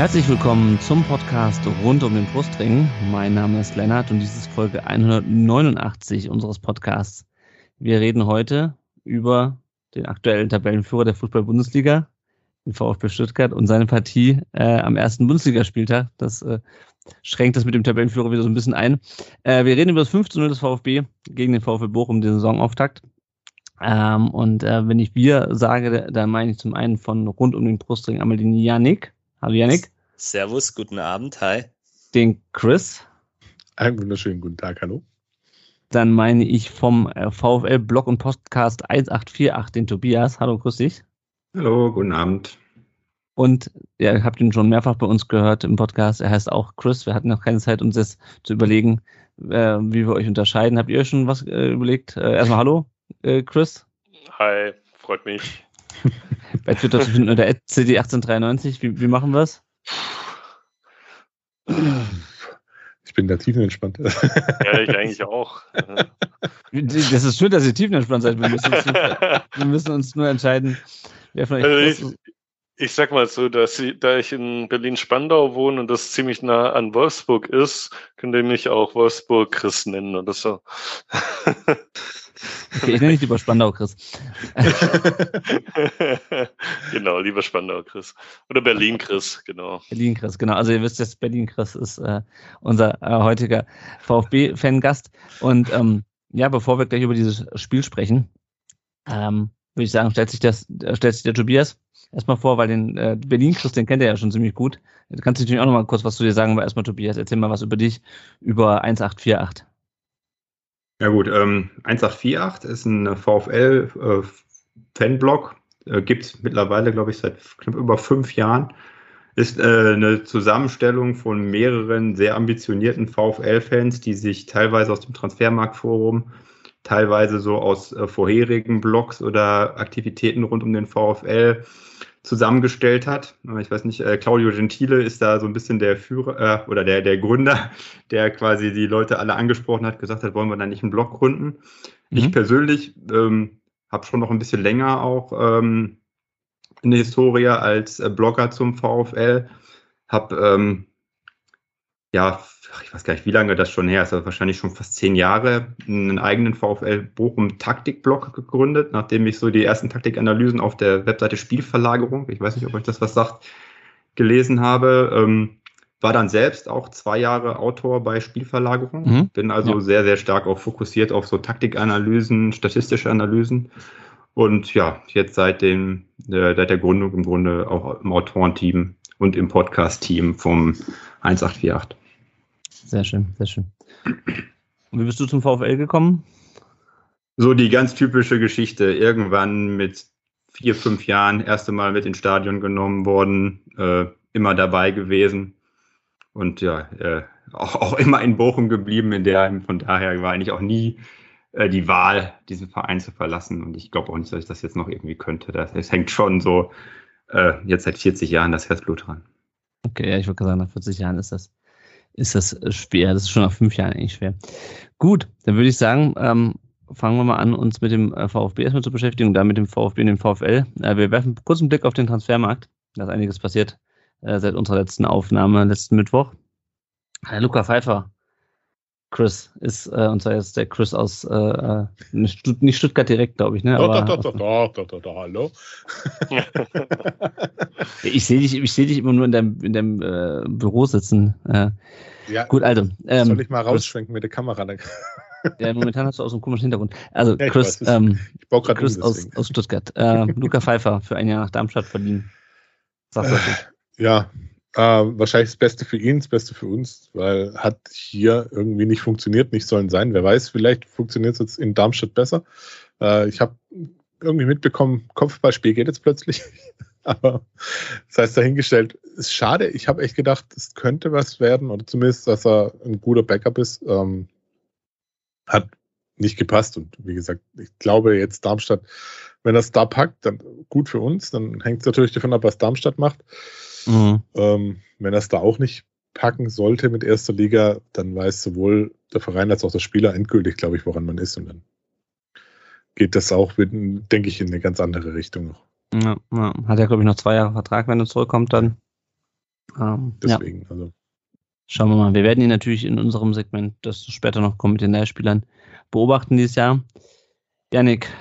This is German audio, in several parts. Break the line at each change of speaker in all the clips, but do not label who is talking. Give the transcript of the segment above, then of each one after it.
Herzlich willkommen zum Podcast rund um den Brustring. Mein Name ist Lennart und dies ist Folge 189 unseres Podcasts. Wir reden heute über den aktuellen Tabellenführer der Fußball-Bundesliga, den VfB Stuttgart und seine Partie äh, am ersten Bundesligaspieltag. Das äh, schränkt das mit dem Tabellenführer wieder so ein bisschen ein. Äh, wir reden über das 15 0 des VfB gegen den VfB Bochum, den Saisonauftakt. Ähm, und äh, wenn ich wir sage, dann meine ich zum einen von rund um den Brustring einmal den Janik. Hallo Janik.
Servus, guten Abend, hi.
Den Chris.
Einen wunderschönen guten Tag, hallo.
Dann meine ich vom äh, VfL Blog und Podcast 1848 den Tobias. Hallo, grüß dich.
Hallo, guten Abend.
Und ja, ihr habt ihn schon mehrfach bei uns gehört im Podcast. Er heißt auch Chris. Wir hatten noch keine Zeit, uns das zu überlegen, äh, wie wir euch unterscheiden. Habt ihr euch schon was äh, überlegt? Äh, erstmal Hallo, äh, Chris.
Hi, freut mich.
Bei Twitter zu finden unter CD1893. Wie, wie machen wir es?
Ich bin da tiefenentspannt.
Ja, ich eigentlich auch.
Das ist schön, dass ihr tiefenentspannt seid. Wir müssen uns, wir müssen uns nur entscheiden, wer von euch.
Also ich, ich sag mal so, dass ich, da ich in Berlin-Spandau wohne und das ziemlich nah an Wolfsburg ist, könnt ihr mich auch Wolfsburg Chris nennen oder so.
Okay, ich nenne dich lieber Spandau Chris.
genau, lieber Spandau Chris. Oder Berlin Chris, genau.
Berlin Chris, genau. Also ihr wisst jetzt, Berlin Chris ist äh, unser äh, heutiger VfB-Fangast. Und ähm, ja, bevor wir gleich über dieses Spiel sprechen, ähm, würde ich sagen, stellt sich, das, äh, stellt sich der Tobias erstmal vor, weil den äh, Berlin-Chris, den kennt er ja schon ziemlich gut. Du kannst natürlich auch noch mal kurz was zu dir sagen, aber erstmal Tobias, erzähl mal was über dich, über 1848.
Ja gut, ähm, 1848 ist ein VfL-Fanblog, äh, äh, gibt es mittlerweile, glaube ich, seit knapp über fünf Jahren. Ist äh, eine Zusammenstellung von mehreren sehr ambitionierten VfL-Fans, die sich teilweise aus dem Transfermarktforum, teilweise so aus äh, vorherigen Blogs oder Aktivitäten rund um den VfL zusammengestellt hat. Ich weiß nicht, äh, Claudio Gentile ist da so ein bisschen der Führer äh, oder der, der Gründer, der quasi die Leute alle angesprochen hat, gesagt hat, wollen wir da nicht einen Blog gründen. Mhm. Ich persönlich ähm, habe schon noch ein bisschen länger auch ähm, eine Historie als äh, Blogger zum VfL. Habe ähm, ja, ich weiß gar nicht, wie lange das schon her ist, aber wahrscheinlich schon fast zehn Jahre, einen eigenen VfL Bochum Taktikblog gegründet, nachdem ich so die ersten Taktikanalysen auf der Webseite Spielverlagerung, ich weiß nicht, ob euch das was sagt, gelesen habe. Ähm, war dann selbst auch zwei Jahre Autor bei Spielverlagerung. Mhm. Bin also ja. sehr, sehr stark auch fokussiert auf so Taktikanalysen, statistische Analysen. Und ja, jetzt seit, dem, äh, seit der Gründung im Grunde auch im Autorenteam und im Podcast-Team vom 1848.
Sehr schön, sehr schön. Und wie bist du zum VfL gekommen?
So die ganz typische Geschichte. Irgendwann mit vier, fünf Jahren erste Mal mit ins Stadion genommen worden, äh, immer dabei gewesen und ja, äh, auch, auch immer in Bochum geblieben. In der, von daher war eigentlich auch nie äh, die Wahl, diesen Verein zu verlassen. Und ich glaube auch nicht, dass ich das jetzt noch irgendwie könnte. Das, das hängt schon so äh, jetzt seit 40 Jahren das Herzblut dran.
Okay, ja, ich würde sagen, nach 40 Jahren ist das ist das schwer. Das ist schon nach fünf Jahren eigentlich schwer. Gut, dann würde ich sagen, ähm, fangen wir mal an, uns mit dem äh, VfB erstmal zu beschäftigen und dann mit dem VfB und dem VfL. Äh, wir werfen kurz einen Blick auf den Transfermarkt. Da ist einiges passiert äh, seit unserer letzten Aufnahme letzten Mittwoch. Äh, Luca Pfeiffer, Chris, ist, äh, und zwar jetzt der Chris aus, äh, äh nicht Stuttgart direkt, glaube ich, ne?
Aber, da, da, da, da, da, da, hallo.
ich sehe dich, ich sehe dich immer nur in deinem, in deinem äh, Büro sitzen. Äh, ja, gut, also.
Ähm, soll ich mal rausschwenken mit der Kamera?
ja, momentan hast du auch so einen komischen Hintergrund. Also, ja, Chris, weiß, ähm, Chris um, aus, aus Stuttgart. Äh, Luca Pfeiffer für ein Jahr nach Darmstadt verliehen.
Sagst du Ja, äh, wahrscheinlich das Beste für ihn, das Beste für uns, weil hat hier irgendwie nicht funktioniert, nicht sollen sein. Wer weiß, vielleicht funktioniert es jetzt in Darmstadt besser. Äh, ich habe irgendwie mitbekommen, Kopfballspiel geht jetzt plötzlich. Aber das heißt dahingestellt, ist schade. Ich habe echt gedacht, es könnte was werden oder zumindest, dass er ein guter Backup ist. Ähm, hat nicht gepasst. Und wie gesagt, ich glaube jetzt Darmstadt, wenn das da packt, dann gut für uns. Dann hängt es natürlich davon ab, was Darmstadt macht. Mhm. Ähm, wenn das da auch nicht packen sollte mit erster Liga, dann weiß sowohl der Verein als auch der Spieler endgültig, glaube ich, woran man ist. Und dann geht das auch, denke ich, in eine ganz andere Richtung noch.
Ja, ja. Hat er, glaube ich, noch zwei Jahre Vertrag, wenn er zurückkommt, dann.
Ähm, Deswegen, ja. also.
Schauen wir mal. Wir werden ihn natürlich in unserem Segment, das später noch kommt mit den Lehrspielern, beobachten dieses Jahr. Janik.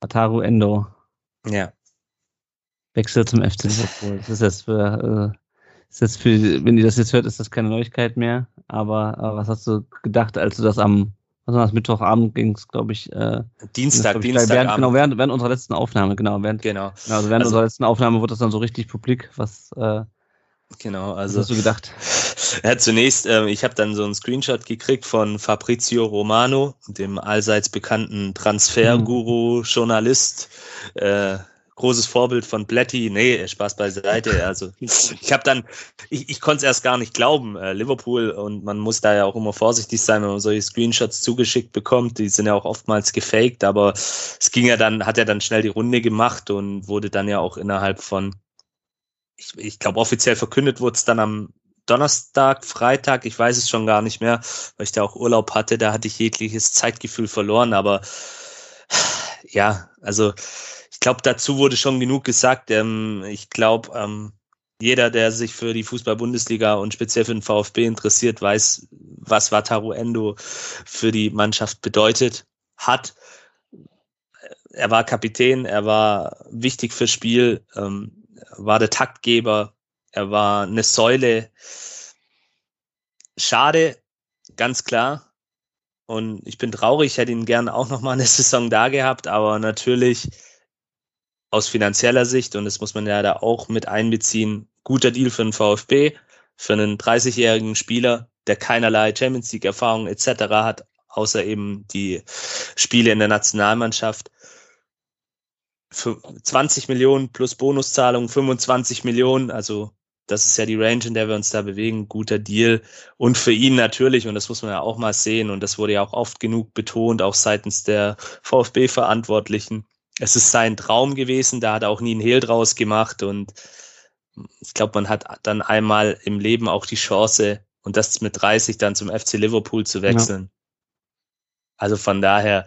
Ataru Endo.
Ja.
Wechsel zum FC Liverpool. Das ist jetzt für, äh, ist jetzt für, wenn ihr das jetzt hört, ist das keine Neuigkeit mehr. Aber äh, was hast du gedacht, als du das am was war das, Mittwochabend ging es, glaube ich. Äh,
Dienstag,
das,
Dienstag.
Während, genau, während, während unserer letzten Aufnahme, genau. Während,
genau.
genau also während also, unserer letzten Aufnahme wurde das dann so richtig publik, was, äh,
genau, also,
was hast du gedacht?
Ja, zunächst, äh, ich habe dann so einen Screenshot gekriegt von Fabrizio Romano, dem allseits bekannten Transferguru, Journalist, äh, großes Vorbild von Blatty. Nee, Spaß beiseite. Also ich habe dann, ich, ich konnte es erst gar nicht glauben. Äh, Liverpool und man muss da ja auch immer vorsichtig sein, wenn man solche Screenshots zugeschickt bekommt. Die sind ja auch oftmals gefaked, aber es ging ja dann, hat ja dann schnell die Runde gemacht und wurde dann ja auch innerhalb von, ich, ich glaube offiziell verkündet wurde es dann am Donnerstag, Freitag, ich weiß es schon gar nicht mehr, weil ich da auch Urlaub hatte, da hatte ich jegliches Zeitgefühl verloren, aber ja, also glaube, dazu wurde schon genug gesagt. Ähm, ich glaube, ähm, jeder, der sich für die Fußball-Bundesliga und speziell für den VfB interessiert, weiß, was Wataru Endo für die Mannschaft bedeutet hat. Er war Kapitän, er war wichtig fürs Spiel, ähm, war der Taktgeber, er war eine Säule. Schade, ganz klar. Und ich bin traurig, ich hätte ihn gern auch noch mal eine Saison da gehabt, aber natürlich aus finanzieller Sicht, und das muss man ja da auch mit einbeziehen, guter Deal für den VfB, für einen 30-jährigen Spieler, der keinerlei Champions League-Erfahrung etc. hat, außer eben die Spiele in der Nationalmannschaft. Für 20 Millionen plus Bonuszahlung, 25 Millionen, also das ist ja die Range, in der wir uns da bewegen. Guter Deal. Und für ihn natürlich, und das muss man ja auch mal sehen, und das wurde ja auch oft genug betont, auch seitens der VfB-Verantwortlichen, es ist sein Traum gewesen, da hat er auch nie einen Hehl draus gemacht und ich glaube, man hat dann einmal im Leben auch die Chance und das mit 30 dann zum FC Liverpool zu wechseln. Ja. Also von daher,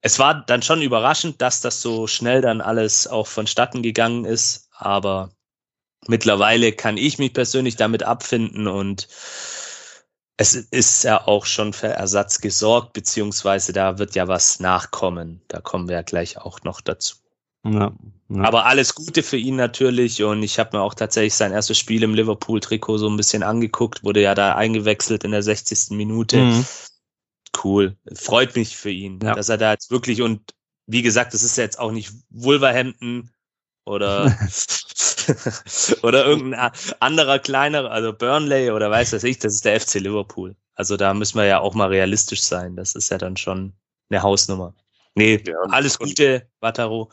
es war dann schon überraschend, dass das so schnell dann alles auch vonstatten gegangen ist, aber mittlerweile kann ich mich persönlich damit abfinden und es ist ja auch schon für Ersatz gesorgt, beziehungsweise da wird ja was nachkommen. Da kommen wir ja gleich auch noch dazu. Ja, ja. Aber alles Gute für ihn natürlich und ich habe mir auch tatsächlich sein erstes Spiel im Liverpool-Trikot so ein bisschen angeguckt, wurde ja da eingewechselt in der 60. Minute. Mhm. Cool, freut mich für ihn, ja. dass er da jetzt wirklich und wie gesagt, das ist ja jetzt auch nicht Wolverhampton oder oder irgendein anderer kleinerer, also Burnley oder weiß was ich, das ist der FC Liverpool. Also da müssen wir ja auch mal realistisch sein. Das ist ja dann schon eine Hausnummer. Nee, ja, alles Gute, Wataru.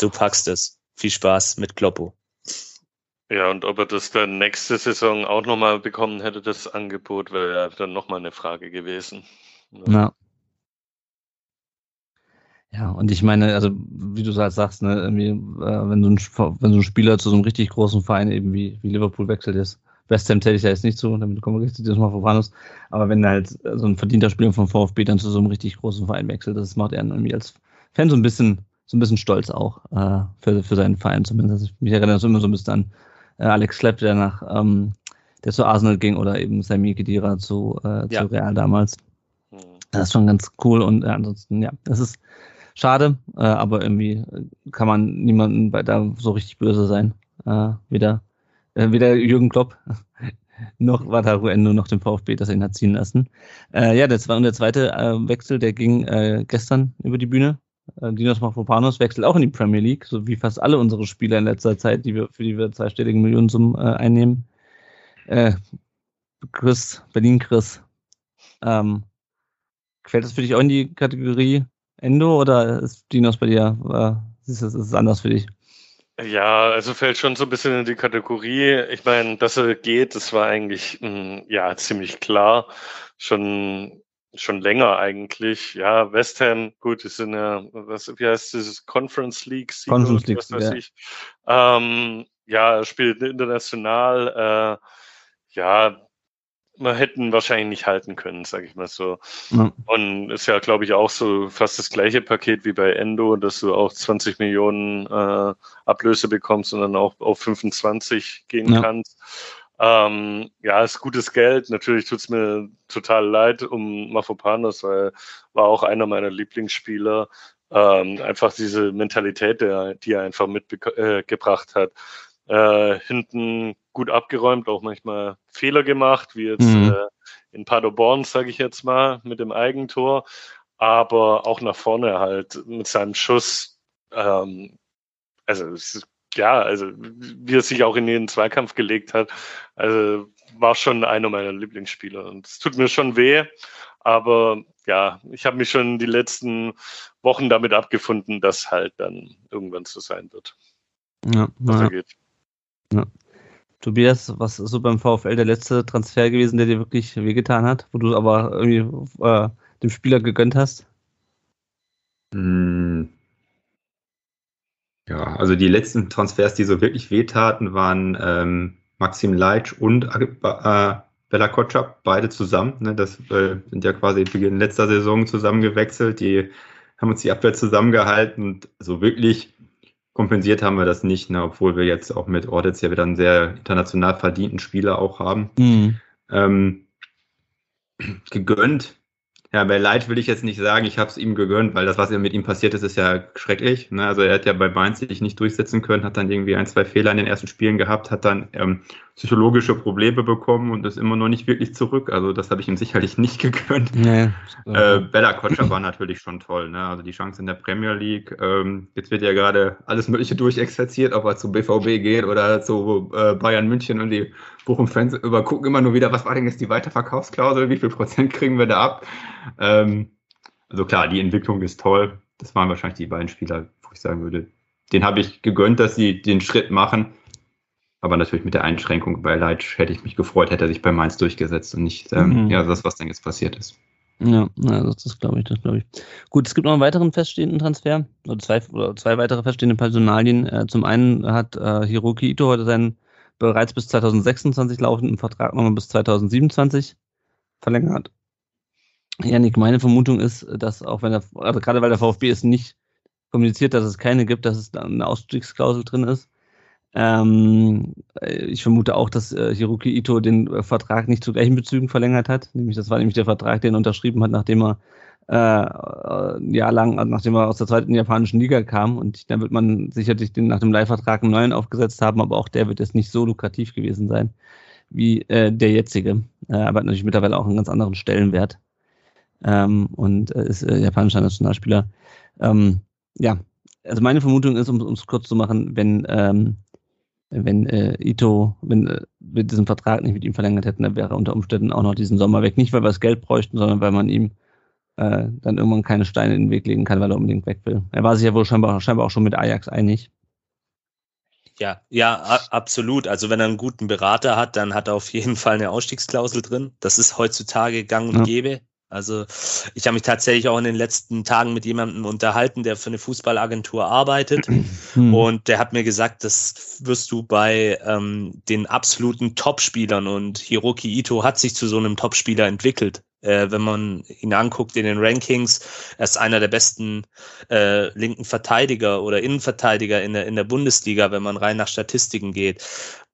Du packst es. Viel Spaß mit Kloppo.
Ja, und ob er das dann nächste Saison auch nochmal bekommen hätte, das Angebot, wäre ja dann nochmal eine Frage gewesen.
Ja. Ja, und ich meine, also wie du halt sagst, ne, irgendwie, äh, wenn, so ein, wenn so ein Spieler zu so einem richtig großen Verein eben wie, wie Liverpool wechselt ist, West Ham zähle ich da jetzt nicht zu, damit kommen wir zu dir mal voran aber wenn halt so ein verdienter Spieler vom VfB dann zu so einem richtig großen Verein wechselt, das macht er irgendwie als Fan so ein bisschen, so ein bisschen stolz auch äh, für, für seinen Verein zumindest. Also mich erinnert das immer so ein bisschen an äh, Alex Klepp, der nach ähm, der zu Arsenal ging oder eben Sami Khedira zu, äh, ja. zu Real damals. Mhm. Das ist schon ganz cool und äh, ansonsten, ja, das ist Schade, äh, aber irgendwie kann man niemanden bei da so richtig böse sein. Äh, weder, äh, weder Jürgen Klopp noch Wataru Endo noch dem VfB, das er ihn hat ziehen lassen. Äh, ja, das war der zweite äh, Wechsel, der ging äh, gestern über die Bühne. Äh, Dinos Mafropanos wechselt auch in die Premier League, so wie fast alle unsere Spieler in letzter Zeit, die wir, für die wir zweistelligen Millionen zum äh, einnehmen. Äh, Chris, Berlin Chris. Ähm, fällt das für dich auch in die Kategorie Endo oder ist Dinos bei dir, äh, ist es anders für dich?
Ja, also fällt schon so ein bisschen in die Kategorie. Ich meine, dass er geht, das war eigentlich mh, hm, ja ziemlich klar. Schon schon länger eigentlich. Ja, West Ham, gut, die sind ja, was, wie heißt dieses Conference League?
Conference League, was weiß ja.
ich. Ähm, ja, er spielt international. Äh, ja, man hätten wahrscheinlich nicht halten können, sage ich mal so. Ja. Und ist ja, glaube ich, auch so fast das gleiche Paket wie bei Endo, dass du auch 20 Millionen äh, Ablöse bekommst und dann auch auf 25 gehen ja. kannst. Ähm, ja, ist gutes Geld. Natürlich tut's mir total leid um Mafopanos, weil war auch einer meiner Lieblingsspieler. Ähm, einfach diese Mentalität, der, die er einfach mitgebracht äh, hat. Äh, hinten gut abgeräumt, auch manchmal Fehler gemacht, wie jetzt mhm. äh, in Paderborn, sage ich jetzt mal, mit dem Eigentor. Aber auch nach vorne halt mit seinem Schuss. Ähm, also ist ja, also wie er sich auch in den Zweikampf gelegt hat, also war schon einer meiner Lieblingsspieler. Und es tut mir schon weh, aber ja, ich habe mich schon die letzten Wochen damit abgefunden, dass halt dann irgendwann so sein wird.
Ja, ja. geht. Ja. Tobias, was ist so beim VfL der letzte Transfer gewesen, der dir wirklich wehgetan hat, wo du aber irgendwie äh, dem Spieler gegönnt hast?
Hm, ja, also die letzten Transfers, die so wirklich wehtaten, waren ähm, Maxim Leitsch und äh, Bella Kotschap, beide zusammen. Ne? Das äh, sind ja quasi Beginn letzter Saison zusammengewechselt. Die haben uns die Abwehr zusammengehalten und so wirklich kompensiert haben wir das nicht, ne? obwohl wir jetzt auch mit Ordetz ja wieder einen sehr international verdienten Spieler auch haben. Mhm. Ähm, gegönnt ja, bei Leid will ich jetzt nicht sagen, ich habe es ihm gegönnt, weil das, was mit ihm passiert ist, ist ja schrecklich. Ne? Also er hat ja bei Mainz sich nicht durchsetzen können, hat dann irgendwie ein, zwei Fehler in den ersten Spielen gehabt, hat dann ähm, psychologische Probleme bekommen und ist immer noch nicht wirklich zurück. Also das habe ich ihm sicherlich nicht gegönnt. Nee, äh, Bella Kotscher war natürlich schon toll. Ne? Also die Chance in der Premier League. Ähm, jetzt wird ja gerade alles Mögliche durchexerziert, ob er zu BVB geht oder zu äh, Bayern München und die Bochum-Fans übergucken immer nur wieder, was war denn jetzt die Weiterverkaufsklausel, wie viel Prozent kriegen wir da ab? Ähm, also klar, die Entwicklung ist toll. Das waren wahrscheinlich die beiden Spieler, wo ich sagen würde, den habe ich gegönnt, dass sie den Schritt machen. Aber natürlich mit der Einschränkung bei Leitsch hätte ich mich gefreut, hätte er sich bei Mainz durchgesetzt und nicht ähm, mhm. ja, das, was dann jetzt passiert ist.
Ja, das, das glaube ich, das glaube ich. Gut, es gibt noch einen weiteren feststehenden Transfer, oder zwei, oder zwei weitere feststehende Personalien. Äh, zum einen hat äh, Hiroki Ito heute seinen bereits bis 2026 laufenden Vertrag nochmal bis 2027 verlängert. Janik, meine Vermutung ist, dass auch wenn der, also gerade weil der VfB es nicht kommuniziert, dass es keine gibt, dass es da eine Ausstiegsklausel drin ist. Ähm, ich vermute auch, dass äh, Hiroki Ito den äh, Vertrag nicht zu gleichen Bezügen verlängert hat. Nämlich, das war nämlich der Vertrag, den er unterschrieben hat, nachdem er äh, ein Jahr lang, nachdem er aus der zweiten japanischen Liga kam. Und dann wird man sicherlich den, nach dem Leihvertrag einen neuen aufgesetzt haben, aber auch der wird jetzt nicht so lukrativ gewesen sein wie äh, der jetzige. Äh, aber hat natürlich mittlerweile auch einen ganz anderen Stellenwert. Ähm, und äh, ist äh, japanischer Nationalspieler. Ähm, ja, also meine Vermutung ist, um es kurz zu machen, wenn ähm, wenn äh, Ito, wenn äh, wir diesen Vertrag nicht mit ihm verlängert hätten, dann wäre er unter Umständen auch noch diesen Sommer weg. Nicht, weil wir das Geld bräuchten, sondern weil man ihm äh, dann irgendwann keine Steine in den Weg legen kann, weil er unbedingt weg will. Er war sich ja wohl scheinbar, scheinbar auch schon mit Ajax einig.
Ja, ja, absolut. Also wenn er einen guten Berater hat, dann hat er auf jeden Fall eine Ausstiegsklausel drin. Das ist heutzutage gang und ja. gäbe. Also ich habe mich tatsächlich auch in den letzten Tagen mit jemandem unterhalten, der für eine Fußballagentur arbeitet. Hm. Und der hat mir gesagt, das wirst du bei ähm, den absoluten Topspielern und Hiroki Ito hat sich zu so einem Topspieler entwickelt. Äh, wenn man ihn anguckt in den Rankings, er ist einer der besten äh, linken Verteidiger oder Innenverteidiger in der, in der Bundesliga, wenn man rein nach Statistiken geht,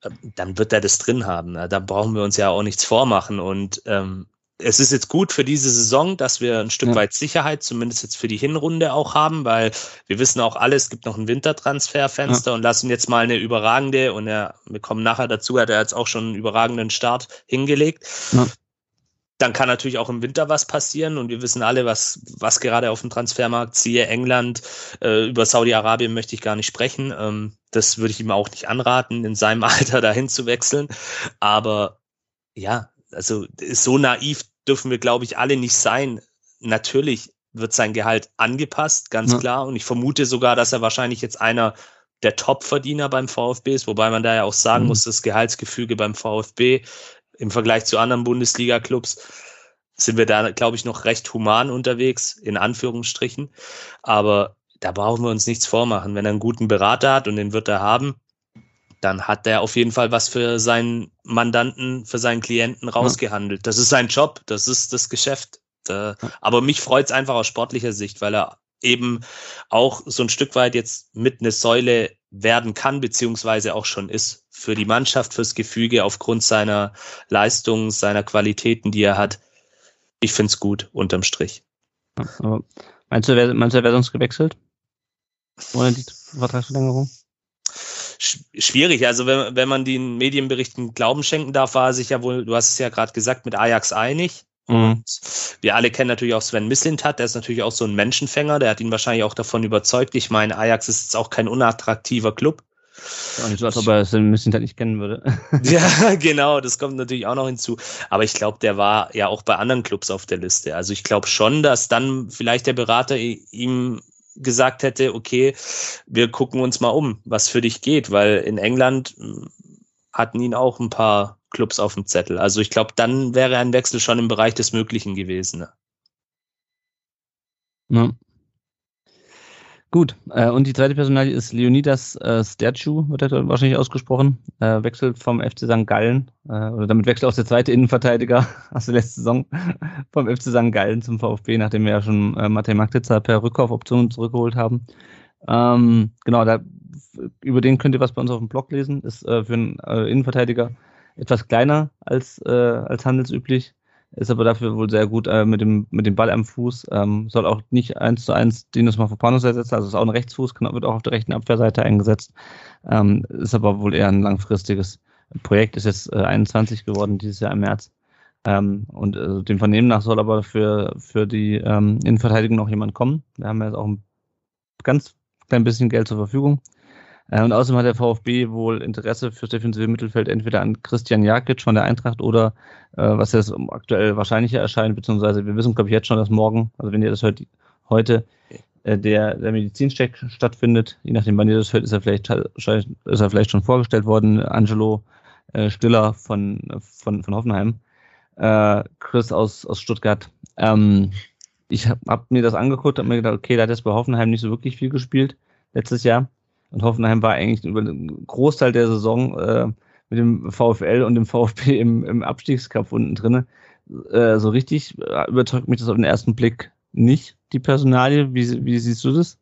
äh, dann wird er das drin haben. Da brauchen wir uns ja auch nichts vormachen. Und ähm, es ist jetzt gut für diese Saison, dass wir ein Stück ja. weit Sicherheit, zumindest jetzt für die Hinrunde auch haben, weil wir wissen auch alle, es gibt noch ein Wintertransferfenster ja. und lassen jetzt mal eine überragende, und er, wir kommen nachher dazu, hat er jetzt auch schon einen überragenden Start hingelegt. Ja. Dann kann natürlich auch im Winter was passieren und wir wissen alle, was, was gerade auf dem Transfermarkt ziehe. England, äh, über Saudi-Arabien möchte ich gar nicht sprechen. Ähm, das würde ich ihm auch nicht anraten, in seinem Alter dahin zu wechseln. Aber ja, also so naiv dürfen wir, glaube ich, alle nicht sein. Natürlich wird sein Gehalt angepasst, ganz ja. klar. Und ich vermute sogar, dass er wahrscheinlich jetzt einer der Topverdiener beim VfB ist, wobei man da ja auch sagen mhm. muss, das Gehaltsgefüge beim VfB im Vergleich zu anderen Bundesliga-Clubs sind wir da, glaube ich, noch recht human unterwegs, in Anführungsstrichen. Aber da brauchen wir uns nichts vormachen. Wenn er einen guten Berater hat und den wird er haben, dann hat er auf jeden Fall was für seinen Mandanten, für seinen Klienten rausgehandelt. Das ist sein Job, das ist das Geschäft. Aber mich freut es einfach aus sportlicher Sicht, weil er eben auch so ein Stück weit jetzt mit eine Säule werden kann, beziehungsweise auch schon ist für die Mannschaft, fürs Gefüge aufgrund seiner Leistung, seiner Qualitäten, die er hat. Ich finde es gut, unterm Strich.
Aber meinst du, wer, meinst du, er wäre sonst gewechselt? Ohne die Vertragsverlängerung?
schwierig. Also wenn, wenn man den Medienberichten Glauben schenken darf, war er sich ja wohl, du hast es ja gerade gesagt, mit Ajax einig. Mhm. Wir alle kennen natürlich auch Sven Mislintat, der ist natürlich auch so ein Menschenfänger, der hat ihn wahrscheinlich auch davon überzeugt. Ich meine, Ajax ist jetzt auch kein unattraktiver Club.
Ja, nicht so, als ob er Sven Mislintat nicht kennen würde.
ja, genau, das kommt natürlich auch noch hinzu. Aber ich glaube, der war ja auch bei anderen Clubs auf der Liste. Also ich glaube schon, dass dann vielleicht der Berater ihm gesagt hätte, okay, wir gucken uns mal um, was für dich geht, weil in England hm, hatten ihn auch ein paar Clubs auf dem Zettel. Also ich glaube, dann wäre ein Wechsel schon im Bereich des Möglichen gewesen. Ne?
Ja. Gut, äh, und die zweite Personalie ist Leonidas äh, Stercu, wird er wahrscheinlich ausgesprochen. Äh, wechselt vom FC St. Gallen, äh, oder damit wechselt auch der zweite Innenverteidiger aus der letzten Saison vom FC St. Gallen zum VfB, nachdem wir ja schon äh, Matej Maktitzer per Rückkaufoption zurückgeholt haben. Ähm, genau, da, über den könnt ihr was bei uns auf dem Blog lesen. Ist äh, für einen äh, Innenverteidiger etwas kleiner als, äh, als handelsüblich ist aber dafür wohl sehr gut äh, mit, dem, mit dem Ball am Fuß. Ähm, soll auch nicht eins zu eins Dinos Mafropanos ersetzen, also ist auch ein Rechtsfuß, kann, wird auch auf der rechten Abwehrseite eingesetzt. Ähm, ist aber wohl eher ein langfristiges Projekt, ist jetzt äh, 21 geworden dieses Jahr im März. Ähm, und äh, dem Vernehmen nach soll aber für, für die ähm, Innenverteidigung noch jemand kommen. Wir haben jetzt auch ein ganz klein bisschen Geld zur Verfügung. Äh, und außerdem hat der VfB wohl Interesse fürs defensive Mittelfeld entweder an Christian Jakic von der Eintracht oder, äh, was jetzt aktuell wahrscheinlicher erscheint, beziehungsweise wir wissen, glaube ich, jetzt schon, dass morgen, also wenn ihr das hört, heute äh, der, der Medizincheck stattfindet. Je nachdem, wann ihr das hört, ist er vielleicht, ist er vielleicht schon vorgestellt worden. Angelo äh, Stiller von, von, von Hoffenheim. Äh, Chris aus, aus Stuttgart. Ähm, ich habe hab mir das angeguckt, habe mir gedacht, okay, da hat jetzt bei Hoffenheim nicht so wirklich viel gespielt letztes Jahr. Und Hoffenheim war eigentlich über den Großteil der Saison äh, mit dem VfL und dem VfB im, im Abstiegskampf unten drinne. Äh, so richtig äh, überzeugt mich das auf den ersten Blick nicht, die Personalie. Wie, wie siehst du das?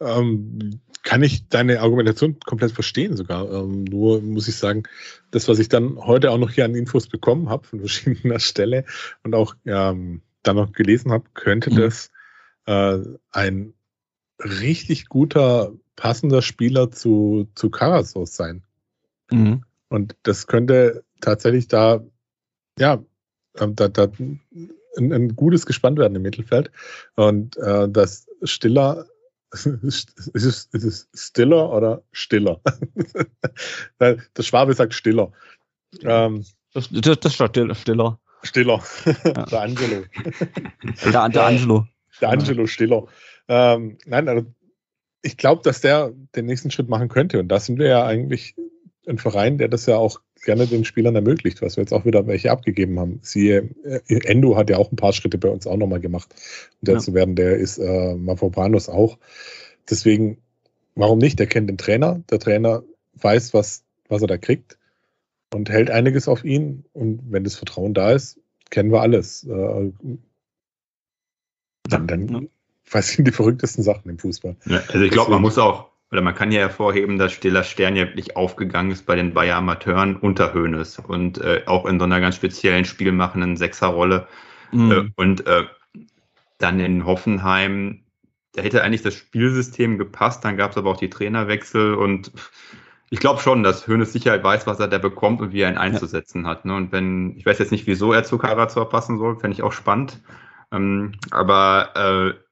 Ähm, kann ich deine Argumentation komplett verstehen sogar. Ähm, nur muss ich sagen, das, was ich dann heute auch noch hier an Infos bekommen habe von verschiedener Stelle und auch ähm, dann noch gelesen habe, könnte mhm. das äh, ein richtig guter passender Spieler zu, zu Karasor sein. Mhm. Und das könnte tatsächlich da, ja, ähm, da, da ein, ein gutes gespannt werden im Mittelfeld. Und äh, das Stiller, ist es, ist es Stiller oder Stiller? der Schwabe sagt Stiller.
Ähm, das, das, das ist Stiller.
Stiller. Ja. der Angelo.
Der, der Angelo.
Der Angelo Stiller. Ähm, nein, also ich glaube, dass der den nächsten Schritt machen könnte. Und da sind wir ja eigentlich ein Verein, der das ja auch gerne den Spielern ermöglicht, was wir jetzt auch wieder welche abgegeben haben. Siehe, äh, Endo hat ja auch ein paar Schritte bei uns auch nochmal gemacht, um der ja. zu werden. Der ist äh, Mavropanos auch. Deswegen, warum nicht? Der kennt den Trainer. Der Trainer weiß, was, was er da kriegt und hält einiges auf ihn. Und wenn das Vertrauen da ist, kennen wir alles. Äh, dann, dann was sind die verrücktesten Sachen im Fußball?
Ja, also ich glaube, man muss auch, oder man kann ja hervorheben, dass Stiller Stern ja wirklich aufgegangen ist bei den Bayer Amateuren unter Höhnes und äh, auch in so einer ganz speziellen spielmachenden Sechserrolle. Mhm. Äh, und äh, dann in Hoffenheim, da hätte eigentlich das Spielsystem gepasst, dann gab es aber auch die Trainerwechsel und ich glaube schon, dass Hönes Sicherheit weiß, was er da bekommt und wie er ihn einzusetzen ja. hat. Ne? Und wenn, ich weiß jetzt nicht, wieso er zu Karazor passen soll, fände ich auch spannend. Ähm, aber äh,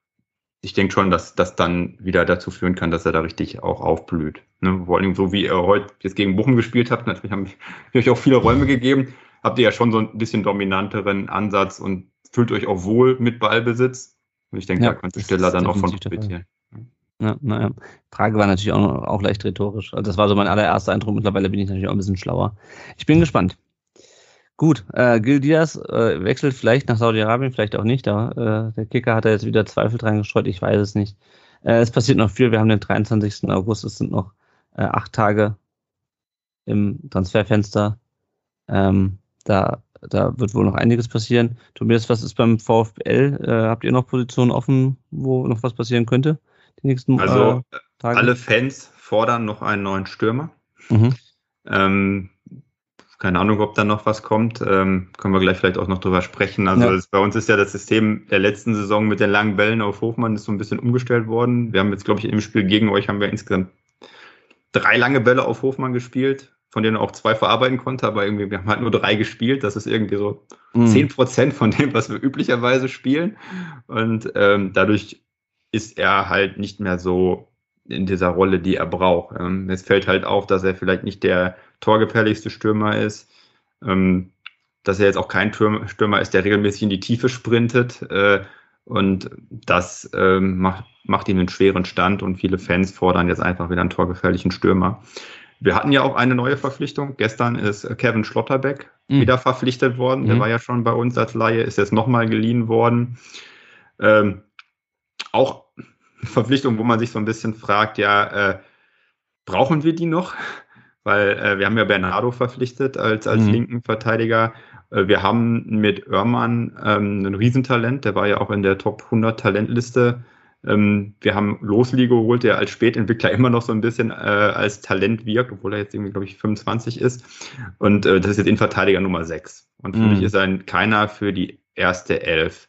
ich denke schon, dass das dann wieder dazu führen kann, dass er da richtig auch aufblüht. Ne? Vor allem so wie er heute jetzt gegen Bochum gespielt hat, natürlich haben wir euch auch viele Räume gegeben, habt ihr ja schon so ein bisschen dominanteren Ansatz und fühlt euch auch wohl mit Ballbesitz. Und ich denke, ja, da könnte Stiller dann auch von profitieren.
Ja, naja. Frage war natürlich auch, auch leicht rhetorisch. Also das war so mein allererster Eindruck. Mittlerweile bin ich natürlich auch ein bisschen schlauer. Ich bin gespannt. Gut, äh, Gil Diaz äh, wechselt vielleicht nach Saudi-Arabien, vielleicht auch nicht. Da, äh, der Kicker hat da jetzt wieder Zweifel dran gestreut, ich weiß es nicht. Äh, es passiert noch viel. Wir haben den 23. August, es sind noch äh, acht Tage im Transferfenster. Ähm, da, da wird wohl noch einiges passieren. Tobias, was ist beim VfL? Äh, habt ihr noch Positionen offen, wo noch was passieren könnte?
Die nächsten also, äh, Tage? alle Fans fordern noch einen neuen Stürmer. Mhm. Ähm, keine Ahnung, ob da noch was kommt. Ähm, können wir gleich vielleicht auch noch drüber sprechen. Also ja. bei uns ist ja das System der letzten Saison mit den langen Bällen auf Hofmann ist so ein bisschen umgestellt worden. Wir haben jetzt, glaube ich, im Spiel gegen euch haben wir insgesamt drei lange Bälle auf Hofmann gespielt, von denen er auch zwei verarbeiten konnte, aber irgendwie, wir haben halt nur drei gespielt. Das ist irgendwie so zehn mhm. Prozent von dem, was wir üblicherweise spielen. Und ähm, dadurch ist er halt nicht mehr so in dieser Rolle, die er braucht. Ähm, es fällt halt auf, dass er vielleicht nicht der torgefährlichste Stürmer ist, ähm, dass er jetzt auch kein Stürmer ist, der regelmäßig in die Tiefe sprintet. Äh, und das ähm, macht, macht ihm einen schweren Stand und viele Fans fordern jetzt einfach wieder einen torgefährlichen Stürmer. Wir hatten ja auch eine neue Verpflichtung. Gestern ist Kevin Schlotterbeck mhm. wieder verpflichtet worden. Mhm. Der war ja schon bei uns als Laie, ist jetzt nochmal geliehen worden. Ähm, auch Verpflichtung, wo man sich so ein bisschen fragt, ja, äh, brauchen wir die noch? Weil äh, wir haben ja Bernardo verpflichtet als, als mhm. linken Verteidiger. Äh, wir haben mit Oermann ähm, ein Riesentalent, der war ja auch in der Top 100 Talentliste. Ähm, wir haben Losli geholt, der als Spätentwickler immer noch so ein bisschen äh, als Talent wirkt, obwohl er jetzt irgendwie, glaube ich, 25 ist. Und äh, das ist jetzt Innenverteidiger Nummer 6. Und für mhm. mich ist er keiner für die erste Elf.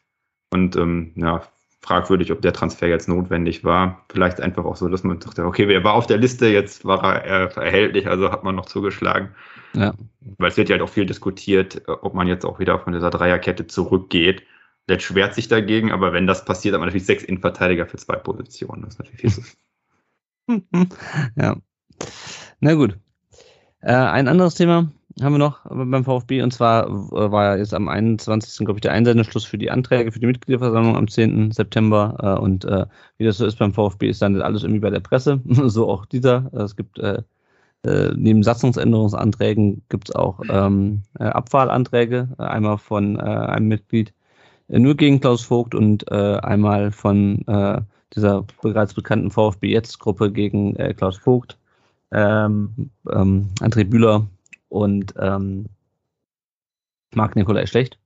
Und ähm, ja, fragwürdig, ob der Transfer jetzt notwendig war. Vielleicht einfach auch so, dass man dachte, okay, wer war auf der Liste, jetzt war er erhältlich, also hat man noch zugeschlagen. Ja. Weil es wird ja halt auch viel diskutiert, ob man jetzt auch wieder von dieser Dreierkette zurückgeht. Let's schwert sich dagegen, aber wenn das passiert, hat man natürlich sechs Innenverteidiger für zwei Positionen. Das ist natürlich viel zu.
ja. Na gut. Äh, ein anderes Thema, haben wir noch beim VfB und zwar äh, war jetzt am 21. glaube ich der Einsendeschluss für die Anträge für die Mitgliederversammlung am 10. September äh, und äh, wie das so ist beim VfB ist dann alles irgendwie bei der Presse, so auch dieser. Es gibt äh, äh, neben Satzungsänderungsanträgen gibt es auch ähm, äh, Abwahlanträge, einmal von einem Mitglied nur gegen Klaus Vogt und einmal von dieser bereits bekannten VfB Jetzt Gruppe gegen Klaus Vogt. Ähm, ähm, André Bühler und ähm, Marc Nikolai Schlecht.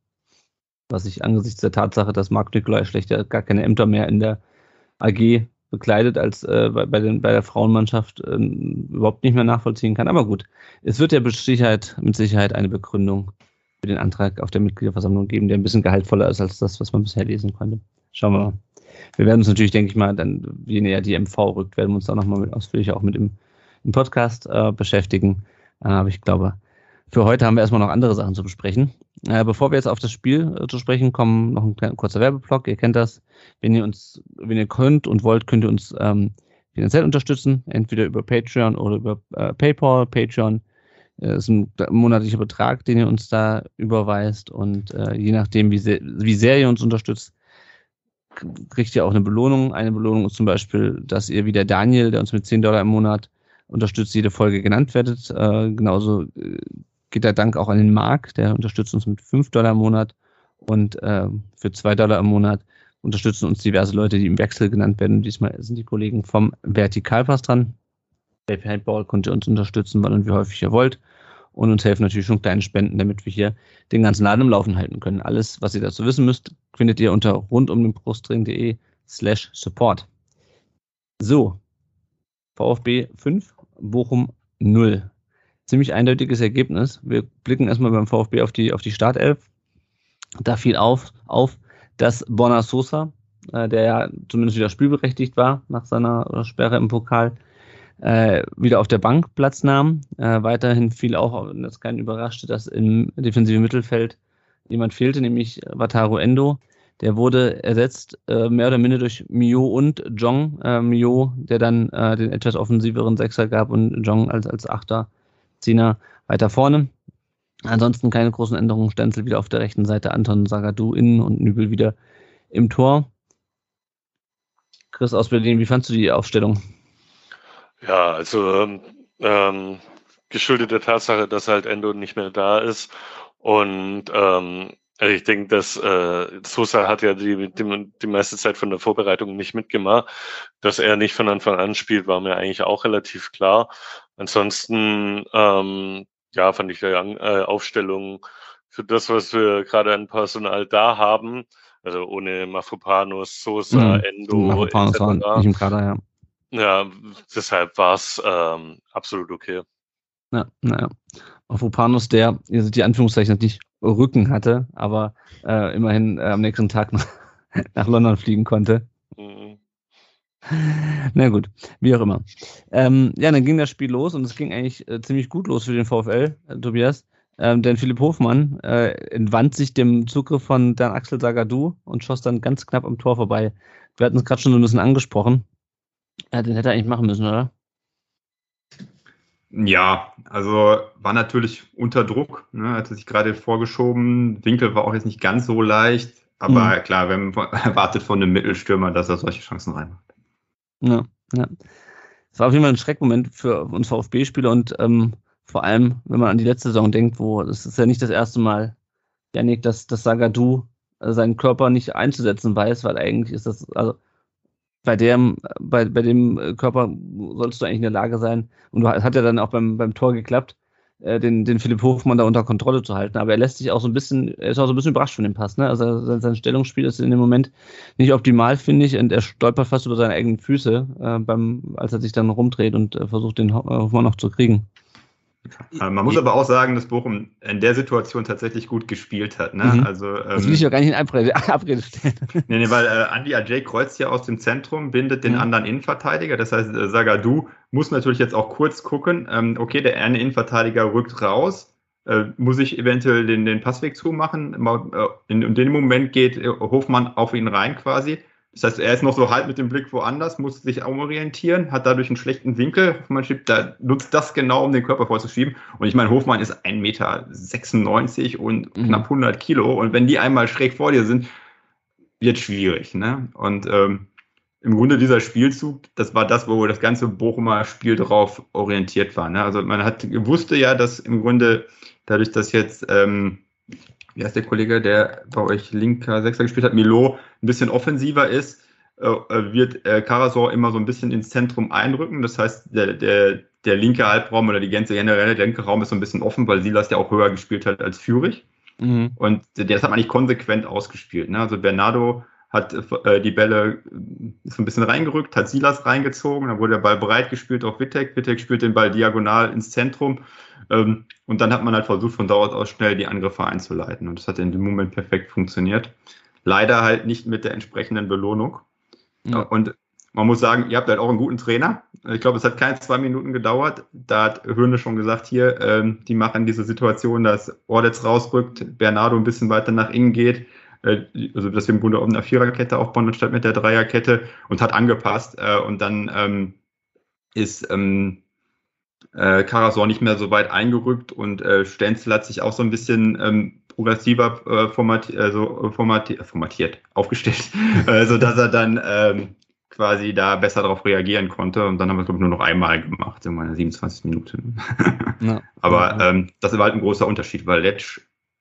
Was ich angesichts der Tatsache, dass Marc Nikolai Schlecht ja gar keine Ämter mehr in der AG bekleidet als äh, bei, bei, den, bei der Frauenmannschaft äh, überhaupt nicht mehr nachvollziehen kann. Aber gut, es wird ja mit Sicherheit, mit Sicherheit eine Begründung für den Antrag auf der Mitgliederversammlung geben, der ein bisschen gehaltvoller ist als das, was man bisher lesen konnte. Schauen wir mal. Wir werden uns natürlich, denke ich mal, dann, je näher die MV rückt, werden wir uns da nochmal ausführlicher auch mit dem, im Podcast äh, beschäftigen. Aber ich glaube, für heute haben wir erstmal noch andere Sachen zu besprechen. Äh, bevor wir jetzt auf das Spiel äh, zu sprechen kommen, noch ein kurzer Werbeblock. Ihr kennt das. Wenn ihr uns, wenn ihr könnt und wollt, könnt ihr uns ähm, finanziell unterstützen, entweder über Patreon oder über äh, PayPal. Patreon äh, ist ein monatlicher Betrag, den ihr uns da überweist und je nachdem, wie sehr, wie sehr ihr uns unterstützt, kriegt ihr auch eine Belohnung. Eine Belohnung ist zum Beispiel, dass ihr wie der Daniel, der uns mit 10 Dollar im Monat unterstützt, jede Folge genannt werdet. Äh, genauso äh, geht der Dank auch an den Marc, der unterstützt uns mit 5 Dollar im Monat und äh, für 2 Dollar im Monat unterstützen uns diverse Leute, die im Wechsel genannt werden. Diesmal sind die Kollegen vom Vertikalpass dran. Bei Paintball könnt ihr uns unterstützen, wann und wie häufig ihr wollt. Und uns helfen natürlich schon kleine Spenden, damit wir hier den ganzen Laden im Laufen halten können. Alles, was ihr dazu wissen müsst, findet ihr unter rundumdenbrustring.de slash support. So, VfB 5, Bochum 0. Ziemlich eindeutiges Ergebnis. Wir blicken erstmal beim VfB auf die, auf die Startelf. Da fiel auf, auf dass Borna Sosa, äh, der ja zumindest wieder spielberechtigt war nach seiner Sperre im Pokal, äh, wieder auf der Bank Platz nahm. Äh, weiterhin fiel auch, das keinen überraschte, dass im defensiven Mittelfeld jemand fehlte, nämlich Wataru Endo. Der wurde ersetzt äh, mehr oder minder durch Mio und Jong. Äh, Mio, der dann äh, den etwas offensiveren Sechser gab und Jong als, als Achter, Zehner weiter vorne. Ansonsten keine großen Änderungen. Stenzel wieder auf der rechten Seite, Anton Sagadu innen und Nübel wieder im Tor. Chris aus Berlin, wie fandst du die Aufstellung?
Ja, also ähm, ähm geschuldet der Tatsache, dass halt Endo nicht mehr da ist und ähm, also ich denke, dass äh, Sosa hat ja die, die, die meiste Zeit von der Vorbereitung nicht mitgemacht. Dass er nicht von Anfang an spielt, war mir eigentlich auch relativ klar. Ansonsten, ähm, ja, fand ich die äh, Aufstellung für das, was wir gerade an Personal da haben, also ohne Mafopanos, Sosa, mhm. Endo,
Mafopanos war nicht im Kader, ja.
Ja, deshalb war es ähm, absolut okay.
Ja, naja. Mafopanos, der, ihr seht die Anführungszeichen nicht Rücken hatte, aber äh, immerhin äh, am nächsten Tag nach, nach London fliegen konnte. Mhm. Na gut, wie auch immer. Ähm, ja, dann ging das Spiel los und es ging eigentlich äh, ziemlich gut los für den VfL, äh, Tobias. Ähm, denn Philipp Hofmann äh, entwand sich dem Zugriff von Dan Axel Sagadou und schoss dann ganz knapp am Tor vorbei. Wir hatten es gerade schon so ein bisschen angesprochen. Den hätte er eigentlich machen müssen, oder?
Ja, also war natürlich unter Druck, ne, hatte sich gerade vorgeschoben. Winkel war auch jetzt nicht ganz so leicht, aber mhm. klar, wenn man erwartet von einem Mittelstürmer, dass er solche Chancen reinmacht.
Ja, ja. Es war auf jeden Fall ein Schreckmoment für uns VfB-Spieler und ähm, vor allem, wenn man an die letzte Saison denkt, wo es ist ja nicht das erste Mal, Janik, dass, dass Sagadu äh, seinen Körper nicht einzusetzen weiß, weil eigentlich ist das, also bei dem, bei, bei dem Körper sollst du eigentlich in der Lage sein, und du hat ja dann auch beim, beim Tor geklappt, äh, den, den Philipp Hofmann da unter Kontrolle zu halten. Aber er lässt sich auch so ein bisschen, er ist auch so ein bisschen überrascht von dem Pass, ne? Also sein, sein Stellungsspiel ist in dem Moment nicht optimal, finde ich, und er stolpert fast über seine eigenen Füße, äh, beim, als er sich dann rumdreht und äh, versucht, den Hofmann noch zu kriegen.
Äh, man muss aber auch sagen, dass Bochum in der Situation tatsächlich gut gespielt hat. Ne? Mhm.
Also, ähm, das will ich ja gar nicht in Abrede, Abrede stellen.
Nee, nee, weil äh, Andy Ajay kreuzt ja aus dem Zentrum, bindet den mhm. anderen Innenverteidiger. Das heißt, äh, Sagadu muss natürlich jetzt auch kurz gucken, ähm, okay, der eine Innenverteidiger rückt raus. Äh, muss ich eventuell den, den Passweg zumachen? Äh, in, in dem Moment geht äh, Hofmann auf ihn rein quasi. Das heißt, er ist noch so halb mit dem Blick woanders, muss sich umorientieren, hat dadurch einen schlechten Winkel. Hofmann schiebt, da nutzt das genau, um den Körper vorzuschieben. Und ich meine, Hofmann ist 1,96 Meter und mhm. knapp 100 Kilo. Und wenn die einmal schräg vor dir sind, wird schwierig. Ne? Und ähm, im Grunde dieser Spielzug, das war das, wo das ganze Bochumer Spiel darauf orientiert war. Ne? Also man hat wusste ja, dass im Grunde dadurch, dass jetzt ähm, wie heißt der Kollege, der bei euch linker Sechser gespielt hat, Milo, ein bisschen offensiver ist, äh, äh, wird äh, Karasor immer so ein bisschen ins Zentrum einrücken. Das heißt, der, der, der linke Halbraum oder die ganze generelle linke Raum ist so ein bisschen offen, weil Silas ja auch höher gespielt hat als Führig. Mhm. Und das hat man nicht konsequent ausgespielt. Ne? Also Bernardo hat äh, die Bälle ist ein bisschen reingerückt, hat Silas reingezogen, dann wurde der Ball breit gespielt auf Wittek. Wittek spielt den Ball diagonal ins Zentrum. Ähm, und dann hat man halt versucht, von dort aus schnell die Angriffe einzuleiten. Und das hat in dem Moment perfekt funktioniert. Leider halt nicht mit der entsprechenden Belohnung. Ja. Und man muss sagen, ihr habt halt auch einen guten Trainer. Ich glaube, es hat keine zwei Minuten gedauert. Da hat Höhne schon gesagt, hier, ähm, die machen diese Situation, dass Ordetz rausrückt, Bernardo ein bisschen weiter nach innen geht, äh, also dass wir im Grunde auf einer Viererkette aufbauen anstatt mit der Dreierkette und hat angepasst. Äh, und dann ähm, ist ähm, äh, Karasor nicht mehr so weit eingerückt und äh, Stenzel hat sich auch so ein bisschen ähm, progressiver äh, formati also, formati formatiert, aufgestellt, äh, sodass er dann ähm, quasi da besser darauf reagieren konnte. Und dann haben wir es, glaube ich, nur noch einmal gemacht, in meiner 27 Minuten. ja. Aber ähm, das war halt ein großer Unterschied, weil Letsch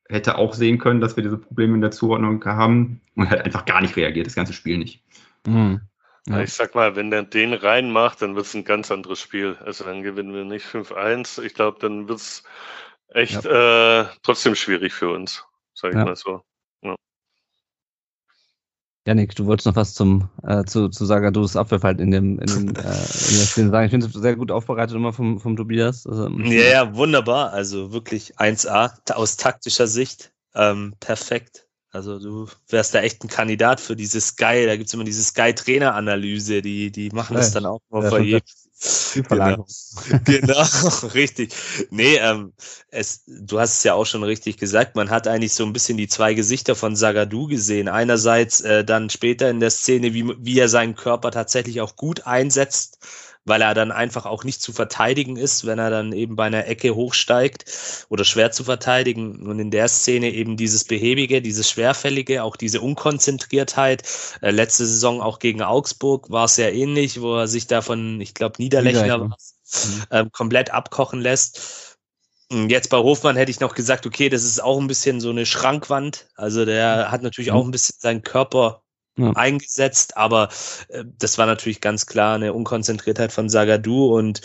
hätte auch sehen können, dass wir diese Probleme in der Zuordnung haben und hat einfach gar nicht reagiert, das ganze Spiel nicht.
Mhm. Ja. Ich sag mal, wenn der den reinmacht, dann wird es ein ganz anderes Spiel. Also dann gewinnen wir nicht 5-1. Ich glaube, dann wird es echt ja. äh, trotzdem schwierig für uns, sage ich ja. mal so.
Janik, du wolltest noch was zum äh, zu, zu Sagadus Abwehrfall in dem, in dem, äh, in dem Spiel sagen. Ich finde es sehr gut aufbereitet immer vom, vom Tobias.
Also, ja, ja, wunderbar. Also wirklich 1A aus taktischer Sicht. Ähm, perfekt. Also du wärst da echt ein Kandidat für dieses Sky, da gibt's immer diese Sky-Trainer-Analyse, die, die machen das dann auch mal vor jedem. Genau. genau, richtig. Nee, ähm, es, du hast es ja auch schon richtig gesagt, man hat eigentlich so ein bisschen die zwei Gesichter von Sagadu gesehen. Einerseits äh, dann später in der Szene, wie, wie er seinen Körper tatsächlich auch gut einsetzt, weil er dann einfach auch nicht zu verteidigen ist, wenn er dann eben bei einer Ecke hochsteigt oder schwer zu verteidigen. Und in der Szene eben dieses Behäbige, dieses Schwerfällige, auch diese Unkonzentriertheit. Äh, letzte Saison auch gegen Augsburg war es sehr ähnlich, wo er sich davon, ich glaube, Niederlechner mhm. äh, komplett abkochen lässt. Jetzt bei Hofmann hätte ich noch gesagt, okay, das ist auch ein bisschen so eine Schrankwand. Also der hat natürlich auch ein bisschen seinen Körper ja. eingesetzt, aber äh, das war natürlich ganz klar eine Unkonzentriertheit von Sagadu und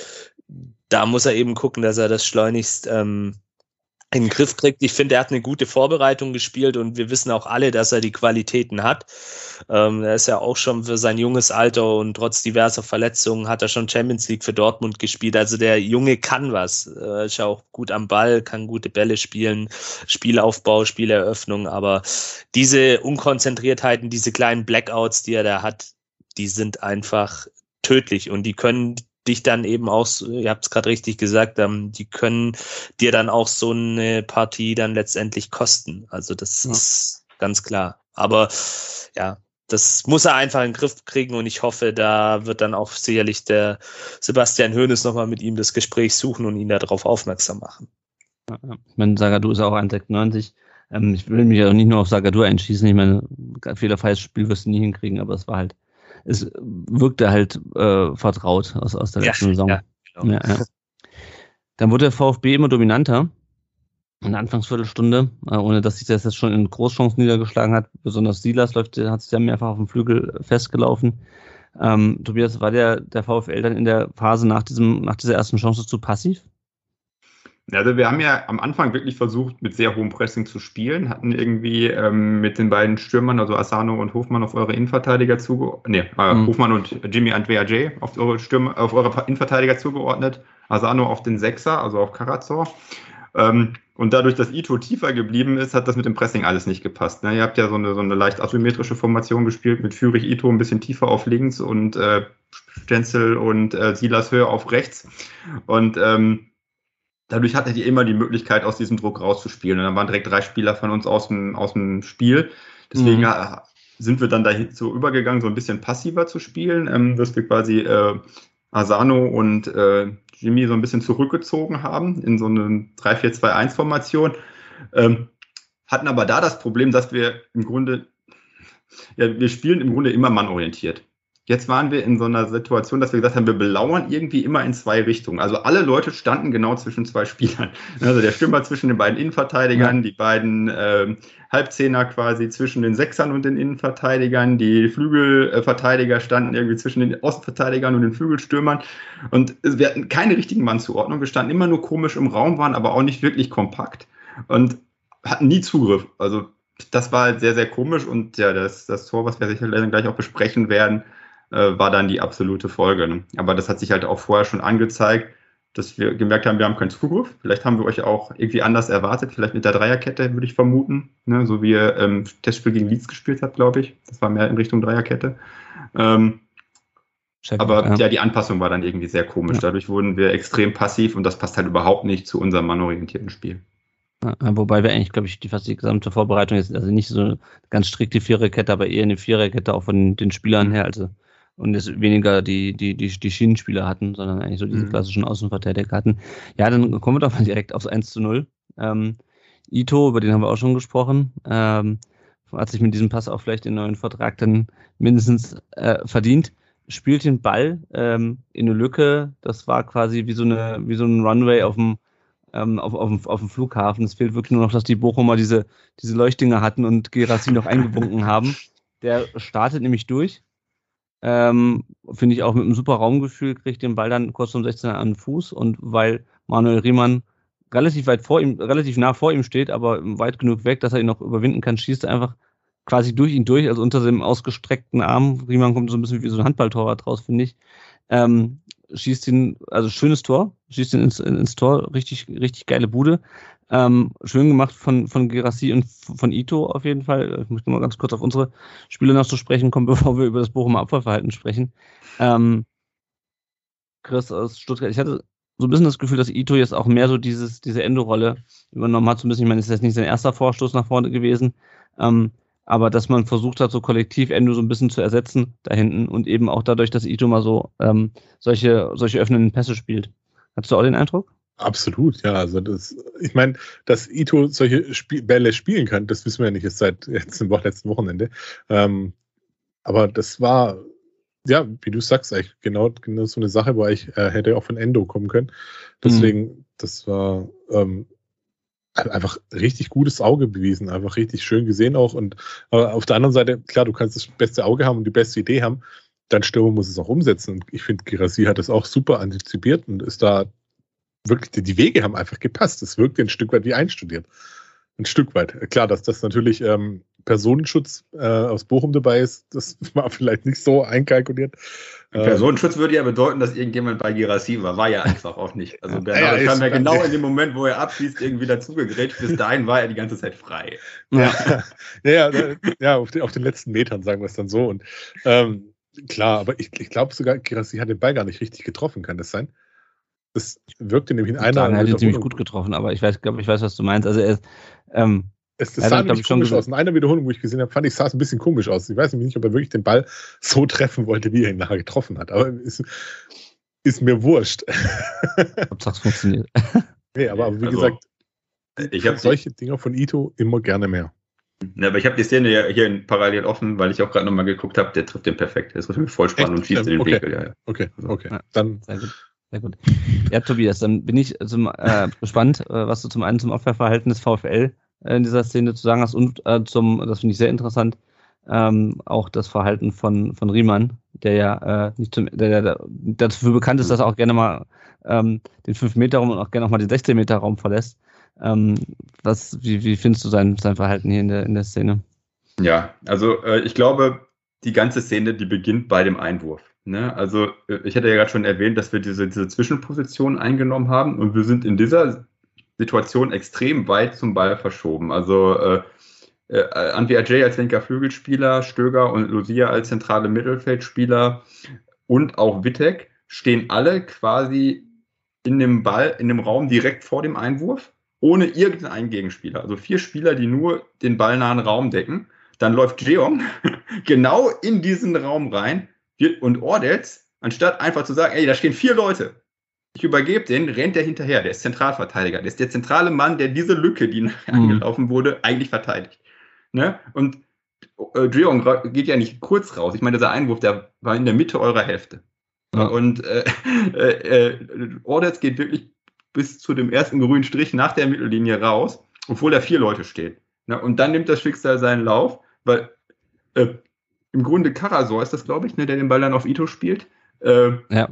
da muss er eben gucken, dass er das schleunigst ähm, in den Griff kriegt. Ich finde, er hat eine gute Vorbereitung gespielt und wir wissen auch alle, dass er die Qualitäten hat. Ähm, er ist ja auch schon für sein junges Alter und trotz diverser Verletzungen hat er schon Champions League für Dortmund gespielt. Also der Junge kann was. Äh, ist ja auch gut am Ball, kann gute Bälle spielen, Spielaufbau, Spieleröffnung. Aber diese Unkonzentriertheiten, diese kleinen Blackouts, die er da hat, die sind einfach tödlich und die können dich dann eben auch, ihr habt es gerade richtig gesagt, ähm, die können dir dann auch so eine Partie dann letztendlich kosten. Also das ja. ist ganz klar. Aber ja, das muss er einfach in den Griff kriegen und ich hoffe, da wird dann auch sicherlich der Sebastian Hoeneß nochmal mit ihm das Gespräch suchen und ihn darauf aufmerksam machen.
Ja, ich meine, Sagadu ist auch 1,96. Ähm, ich will mich ja auch nicht nur auf Sagadu einschießen. Ich meine, fehlerfreies Spiel wirst du nie hinkriegen, aber es war halt es wirkte halt äh, vertraut aus, aus der letzten ja, Saison. Ja, genau. ja, ja. Dann wurde der VfB immer dominanter in der Anfangsviertelstunde, äh, ohne dass sich das jetzt schon in Großchancen niedergeschlagen hat. Besonders Silas läuft, hat sich ja mehrfach auf dem Flügel festgelaufen. Ähm, Tobias, war der, der VfL dann in der Phase nach, diesem, nach dieser ersten Chance zu passiv?
Also wir haben ja am Anfang wirklich versucht, mit sehr hohem Pressing zu spielen, hatten irgendwie ähm, mit den beiden Stürmern, also Asano und Hofmann, auf eure Innenverteidiger zugeordnet, nee, äh, mhm. Hofmann und Jimmy Andrea J auf eure, Stürmer, auf eure Innenverteidiger zugeordnet, Asano auf den Sechser, also auf Karazor. Ähm, und dadurch, dass Ito tiefer geblieben ist, hat das mit dem Pressing alles nicht gepasst. Ne? Ihr habt ja so eine, so eine leicht asymmetrische Formation gespielt, mit Führig Ito ein bisschen tiefer auf links und äh, Stenzel und äh, Silas höher auf rechts. Und ähm, dadurch hattet ihr immer die Möglichkeit, aus diesem Druck rauszuspielen. Und dann waren direkt drei Spieler von uns aus dem, aus dem Spiel. Deswegen mhm. Äh, sind wir dann dazu übergegangen, so ein bisschen passiver zu spielen, ähm, dass wir quasi äh, Asano und äh, Jimmy so ein bisschen zurückgezogen haben in so eine 3-4-2-1-Formation. Ähm, hatten aber da das Problem, dass wir im Grunde, ja, wir spielen im Grunde immer mannorientiert. Jetzt waren wir in so einer Situation, dass wir gesagt haben, wir belauern irgendwie immer in zwei Richtungen. Also alle Leute standen genau zwischen zwei Spielern. Also der Stürmer zwischen den beiden Innenverteidigern, ja. die beiden äh, Halbzehner quasi zwischen den Sechsern und den Innenverteidigern, die Flügelverteidiger standen irgendwie zwischen den Außenverteidigern und den Flügelstürmern. Und wir hatten keine richtigen Mannzuordnung. Wir standen immer nur komisch im Raum, waren aber auch nicht wirklich kompakt und hatten nie Zugriff. Also das war halt sehr, sehr komisch und ja, das, das Tor, was wir sicherlich gleich auch besprechen werden, äh, war dann die absolute Folge. Ne? Aber das hat sich halt auch vorher schon angezeigt, dass wir gemerkt haben, wir haben keinen Zugriff. Vielleicht haben wir euch auch irgendwie anders erwartet, vielleicht mit der Dreierkette, würde ich vermuten. Ne? So wie ihr ähm, Testspiel gegen Leeds gespielt habt, glaube ich. Das war mehr in Richtung Dreierkette. Ähm, Check, aber ja. ja. die Anpassung war dann irgendwie sehr komisch. Ja. Dadurch wurden wir extrem passiv und das passt halt überhaupt nicht zu unserem mannorientierten Spiel.
Ja, wobei wir eigentlich, glaube ich, die fast die gesamte Vorbereitung jetzt, also nicht so ganz strikt die Viererkette, aber eher eine Viererkette auch von den Spielern her. Also und es weniger die, die, die, die Schienenspieler hatten, sondern eigentlich so diese mhm. klassischen Außenverteidiger hatten. Ja, dann kommen wir doch mal direkt aufs 1 zu 0. Ähm, Ito, über den haben wir auch schon gesprochen, ähm, hat sich mit diesem Pass auch vielleicht den neuen Vertrag dann mindestens äh, verdient. Spielt den Ball ähm, in eine Lücke, das war quasi wie so, eine, wie so ein Runway auf dem, ähm, auf, auf, dem, auf dem Flughafen. Es fehlt wirklich nur noch, dass die Bochumer diese, diese Leuchtdinger hatten und Gerassi noch eingebunken haben. Der startet nämlich durch, ähm, Finde ich auch mit einem super Raumgefühl, kriegt den Ball dann kurz um 16 an den Fuß und weil Manuel Riemann relativ weit vor ihm, relativ nah vor ihm steht, aber weit genug weg, dass er ihn noch überwinden kann, schießt er einfach quasi durch ihn durch, also unter dem ausgestreckten Arm. Riemann kommt so ein bisschen wie so ein Handballtorwart raus, finde ich. Ähm, schießt ihn, also schönes Tor, schießt ihn ins, ins Tor, richtig, richtig geile Bude. Ähm, schön gemacht von, von Gerassi und von Ito auf jeden Fall. Ich möchte mal ganz kurz auf unsere Spiele noch zu sprechen kommen, bevor wir über das Bochumer Abfallverhalten sprechen. Ähm, Chris aus Stuttgart, ich hatte so ein bisschen das Gefühl, dass Ito jetzt auch mehr so dieses, diese Endo-Rolle übernommen hat. So ein bisschen, ich meine, es ist jetzt nicht sein erster Vorstoß nach vorne gewesen. Ähm, aber dass man versucht hat, so kollektiv Endo so ein bisschen zu ersetzen da hinten und eben auch dadurch, dass Ito mal so ähm, solche, solche öffnenden Pässe spielt. Hast du auch den Eindruck?
Absolut, ja. Also das, ich meine, dass Ito solche Spiel Bälle spielen kann, das wissen wir ja nicht jetzt seit jetzt im letzten Wochenende. Ähm, aber das war, ja, wie du sagst, eigentlich genau, genau so eine Sache, wo ich äh, hätte auch von Endo kommen können. Deswegen, mhm. das war ähm, einfach richtig gutes Auge bewiesen, einfach richtig schön gesehen auch. Und aber auf der anderen Seite, klar, du kannst das beste Auge haben und die beste Idee haben, dein Stürmer muss es auch umsetzen. Und ich finde, Girassi hat das auch super antizipiert und ist da wirklich, die Wege haben einfach gepasst. Es wirkte ein Stück weit wie einstudiert. Ein Stück weit. Klar, dass das natürlich ähm, Personenschutz äh, aus Bochum dabei ist, das war vielleicht nicht so einkalkuliert.
Ähm, Personenschutz würde ja bedeuten, dass irgendjemand bei Girassi war. War ja einfach auch nicht. Also Bernhard ja, kam ja genau in dem Moment, wo er abschließt, irgendwie dazugegrätscht. Bis dahin war er die ganze Zeit frei.
Ja, ja, ja, ja auf, den, auf, den, letzten Metern sagen wir es dann so. Und ähm, klar, aber ich, ich glaube sogar, Girassi hat den Ball gar nicht richtig getroffen, kann das sein? Das wirkte nämlich in einer.
Er hat ihn ziemlich gut getroffen, aber ich weiß, glaube ich, weiß, was du meinst. Also er, ähm,
es, es sah nämlich komisch aus. In einer Wiederholung, wo ich gesehen habe, fand ich, sah es ein bisschen komisch aus. Ich weiß nämlich nicht, ob er wirklich den Ball so treffen wollte, wie er ihn nachher getroffen hat. Aber ist, ist mir wurscht.
Hauptsache es funktioniert.
Nee, aber, aber wie also, gesagt, ich habe solche Dinger von Ito immer gerne mehr.
Ja, aber ich habe die Szene ja hier parallel offen, weil ich auch gerade nochmal geguckt habe, der trifft den perfekt. Der ist mit Vollspann und schießt in den
okay.
Winkel.
Ja, ja. Okay, okay. Ja, dann.
Sehr gut. Ja, Tobias, dann bin ich zum, äh, gespannt, äh, was du zum einen zum Abwehrverhalten des VfL äh, in dieser Szene zu sagen hast und äh, zum, das finde ich sehr interessant, ähm, auch das Verhalten von, von Riemann, der ja äh, nicht zum, der, der dafür bekannt ist, dass er auch gerne mal ähm, den 5-Meter-Raum und auch gerne auch mal den 16-Meter-Raum verlässt. Ähm, was, wie, wie findest du sein, sein Verhalten hier in der, in der Szene?
Ja, also äh, ich glaube, die ganze Szene, die beginnt bei dem Einwurf. Ne? Also äh, ich hatte ja gerade schon erwähnt, dass wir diese, diese Zwischenposition eingenommen haben und wir sind in dieser Situation extrem weit zum Ball verschoben. Also äh, äh, Anvi Ajay als linker Flügelspieler, Stöger und Lucia als zentrale Mittelfeldspieler und auch Wittek stehen alle quasi in dem Ball, in dem Raum direkt vor dem Einwurf, ohne irgendeinen Gegenspieler. Also vier Spieler, die nur den ballnahen Raum decken. Dann läuft Jeong genau in diesen Raum rein, und Ordetz, anstatt einfach zu sagen, ey, da stehen vier Leute, ich übergebe den, rennt der hinterher. Der ist Zentralverteidiger. Der ist der zentrale Mann, der diese Lücke, die mhm. angelaufen wurde, eigentlich verteidigt. Ne? Und äh, Jeong geht ja nicht kurz raus. Ich meine, dieser Einwurf, der war in der Mitte eurer Hälfte. Ja. Und äh, äh, äh, Ordetz geht wirklich bis zu dem ersten grünen Strich nach der Mittellinie raus, obwohl da vier Leute stehen. Ne? Und dann nimmt das Schicksal seinen Lauf, weil äh, im Grunde Karasor ist das, glaube ich, ne, der den Ball dann auf Ito spielt. Äh, ja.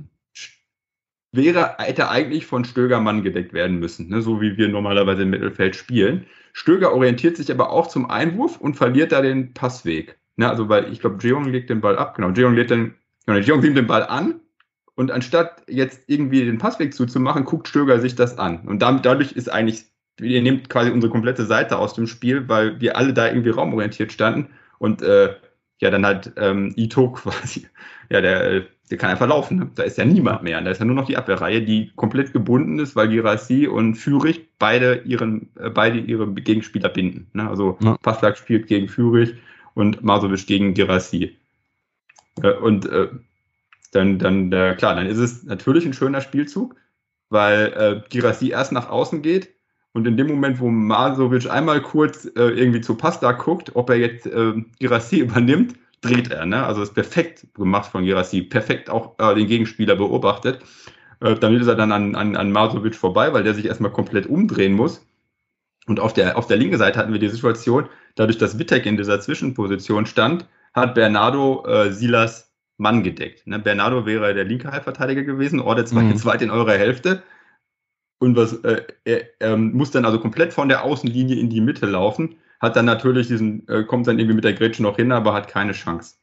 Wäre, hätte eigentlich von Stöger Mann gedeckt werden müssen, ne, so wie wir normalerweise im Mittelfeld spielen. Stöger orientiert sich aber auch zum Einwurf und verliert da den Passweg. Ne, also, weil ich glaube, Jeong legt den Ball ab. Genau, Jeong legt den, genau, Jeong nimmt den Ball an und anstatt jetzt irgendwie den Passweg zuzumachen, guckt Stöger sich das an. Und damit, dadurch ist eigentlich, ihr nehmt quasi unsere komplette Seite aus dem Spiel, weil wir alle da irgendwie raumorientiert standen und äh, ja dann halt ähm, Ito quasi, ja, der, der kann einfach laufen. Ne? Da ist ja niemand mehr. Da ist ja nur noch die Abwehrreihe, die komplett gebunden ist, weil Girassi und Fürich beide ihren, äh, beide ihre Gegenspieler binden. Ne? Also ja. Passlack spielt gegen Fürich und Masovic gegen Girassi. Äh, und äh, dann, dann äh, klar, dann ist es natürlich ein schöner Spielzug, weil äh, Girassi erst nach außen geht und in dem Moment, wo Masovic einmal kurz äh, irgendwie zu Pasta guckt, ob er jetzt äh, Girassi übernimmt, dreht er. Ne? Also ist perfekt gemacht von Girassi, perfekt auch äh, den Gegenspieler beobachtet. Äh, damit ist er dann an, an, an Masovic vorbei, weil der sich erstmal komplett umdrehen muss. Und auf der, auf der linken Seite hatten wir die Situation, dadurch, dass Wittek in dieser Zwischenposition stand, hat Bernardo äh, Silas Mann gedeckt. Ne? Bernardo wäre der linke Halbverteidiger gewesen, Ordetz war mhm. jetzt weit in eurer Hälfte und was, äh, er, er, muss dann also komplett von der Außenlinie in die Mitte laufen, hat dann natürlich diesen, äh, kommt dann irgendwie mit der Grätsche noch hin, aber hat keine Chance.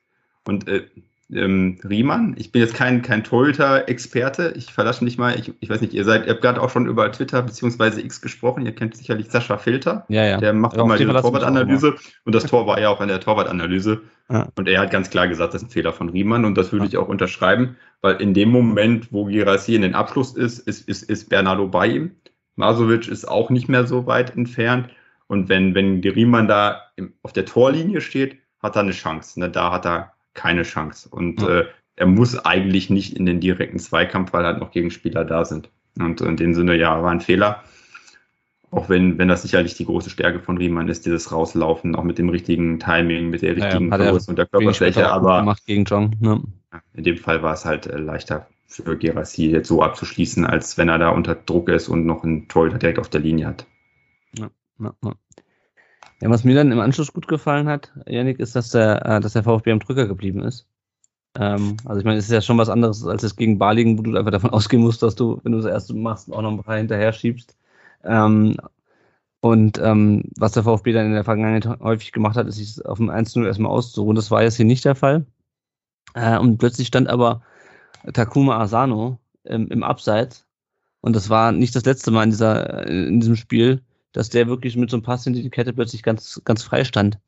Und äh, ähm, Riemann. Ich bin jetzt kein, kein Torhüter-Experte. Ich verlasse mich mal. Ich, ich weiß nicht, ihr seid, ihr habt gerade auch schon über Twitter bzw. X gesprochen. Ihr kennt sicherlich Sascha Filter.
Ja, ja.
Der macht immer diese Torwartanalyse. Und das Tor war ja auch in der Torwartanalyse. Ja. Und er hat ganz klar gesagt, das ist ein Fehler von Riemann. Und das würde ja. ich auch unterschreiben, weil in dem Moment, wo Girassi in den Abschluss ist, ist, ist, ist Bernardo bei ihm. Masovic ist auch nicht mehr so weit entfernt. Und wenn, wenn Riemann da im, auf der Torlinie steht, hat er eine Chance. Ne? Da hat er keine Chance. Und ja. äh, er muss eigentlich nicht in den direkten Zweikampf, weil halt noch Gegenspieler da sind. Und in dem Sinne, ja, war ein Fehler. Auch wenn, wenn das sicherlich die große Stärke von Riemann ist, dieses Rauslaufen, auch mit dem richtigen Timing, mit der richtigen
ja,
Größe und der Körperfläche. Aber
gemacht gegen John, ne?
in dem Fall war es halt äh, leichter für Gerassi jetzt so abzuschließen, als wenn er da unter Druck ist und noch einen Torhüter direkt auf der Linie hat.
Ja, ja, ja. Ja, was mir dann im Anschluss gut gefallen hat, Janik, ist, dass der, äh, dass der VfB am Drücker geblieben ist. Ähm, also ich meine, es ist ja schon was anderes als es gegen Balingen, wo du einfach davon ausgehen musst, dass du, wenn du das erste machst, auch noch ein paar hinterher schiebst. Ähm, und ähm, was der VfB dann in der Vergangenheit häufig gemacht hat, ist sich auf dem 1-0 erstmal auszuruhen. Das war jetzt hier nicht der Fall. Äh, und plötzlich stand aber Takuma Asano im, im Abseits. Und das war nicht das letzte Mal in, dieser, in diesem Spiel, dass der wirklich mit so einem Pass in die Kette plötzlich ganz, ganz frei stand.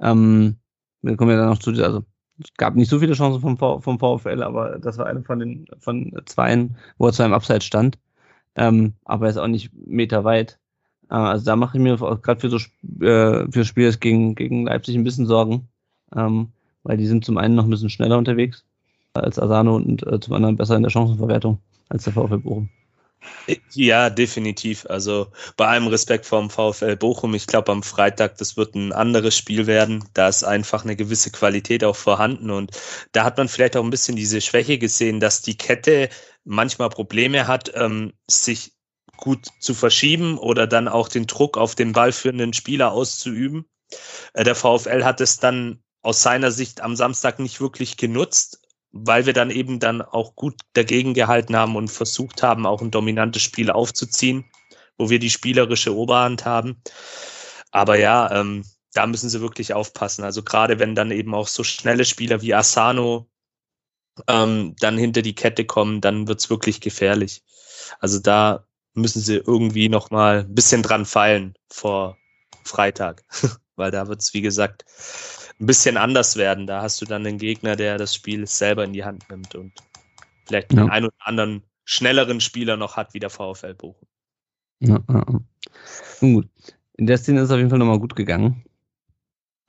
Ähm, wir kommen ja dann noch zu, also es gab nicht so viele Chancen vom, v, vom VfL, aber das war eine von den von zweien, wo er zu einem Abseits stand. Ähm, aber er ist auch nicht Meter weit. Äh, also da mache ich mir gerade für so äh, für Spiele gegen, gegen Leipzig ein bisschen Sorgen. Ähm, weil die sind zum einen noch ein bisschen schneller unterwegs als Asano und äh, zum anderen besser in der Chancenverwertung als der VfL Bochum.
Ja, definitiv. Also bei allem Respekt vom VfL Bochum, ich glaube am Freitag, das wird ein anderes Spiel werden. Da ist einfach eine gewisse Qualität auch vorhanden und da hat man vielleicht auch ein bisschen diese Schwäche gesehen, dass die Kette manchmal Probleme hat, ähm, sich gut zu verschieben oder dann auch den Druck auf den ballführenden Spieler auszuüben. Äh, der VfL hat es dann aus seiner Sicht am Samstag nicht wirklich genutzt, weil wir dann eben dann auch gut dagegen gehalten haben und versucht haben, auch ein dominantes Spiel aufzuziehen, wo wir die spielerische Oberhand haben. Aber ja, ähm, da müssen sie wirklich aufpassen. Also gerade wenn dann eben auch so schnelle Spieler wie Asano ähm, dann hinter die Kette kommen, dann wird's wirklich gefährlich. Also da müssen sie irgendwie noch mal ein bisschen dran feilen vor Freitag, weil da wird's wie gesagt, ein bisschen anders werden. Da hast du dann den Gegner, der das Spiel selber in die Hand nimmt und vielleicht ja. den einen oder anderen schnelleren Spieler noch hat wie der VfL Bochum.
Ja, ja. Gut. In der Szene ist es auf jeden Fall nochmal gut gegangen.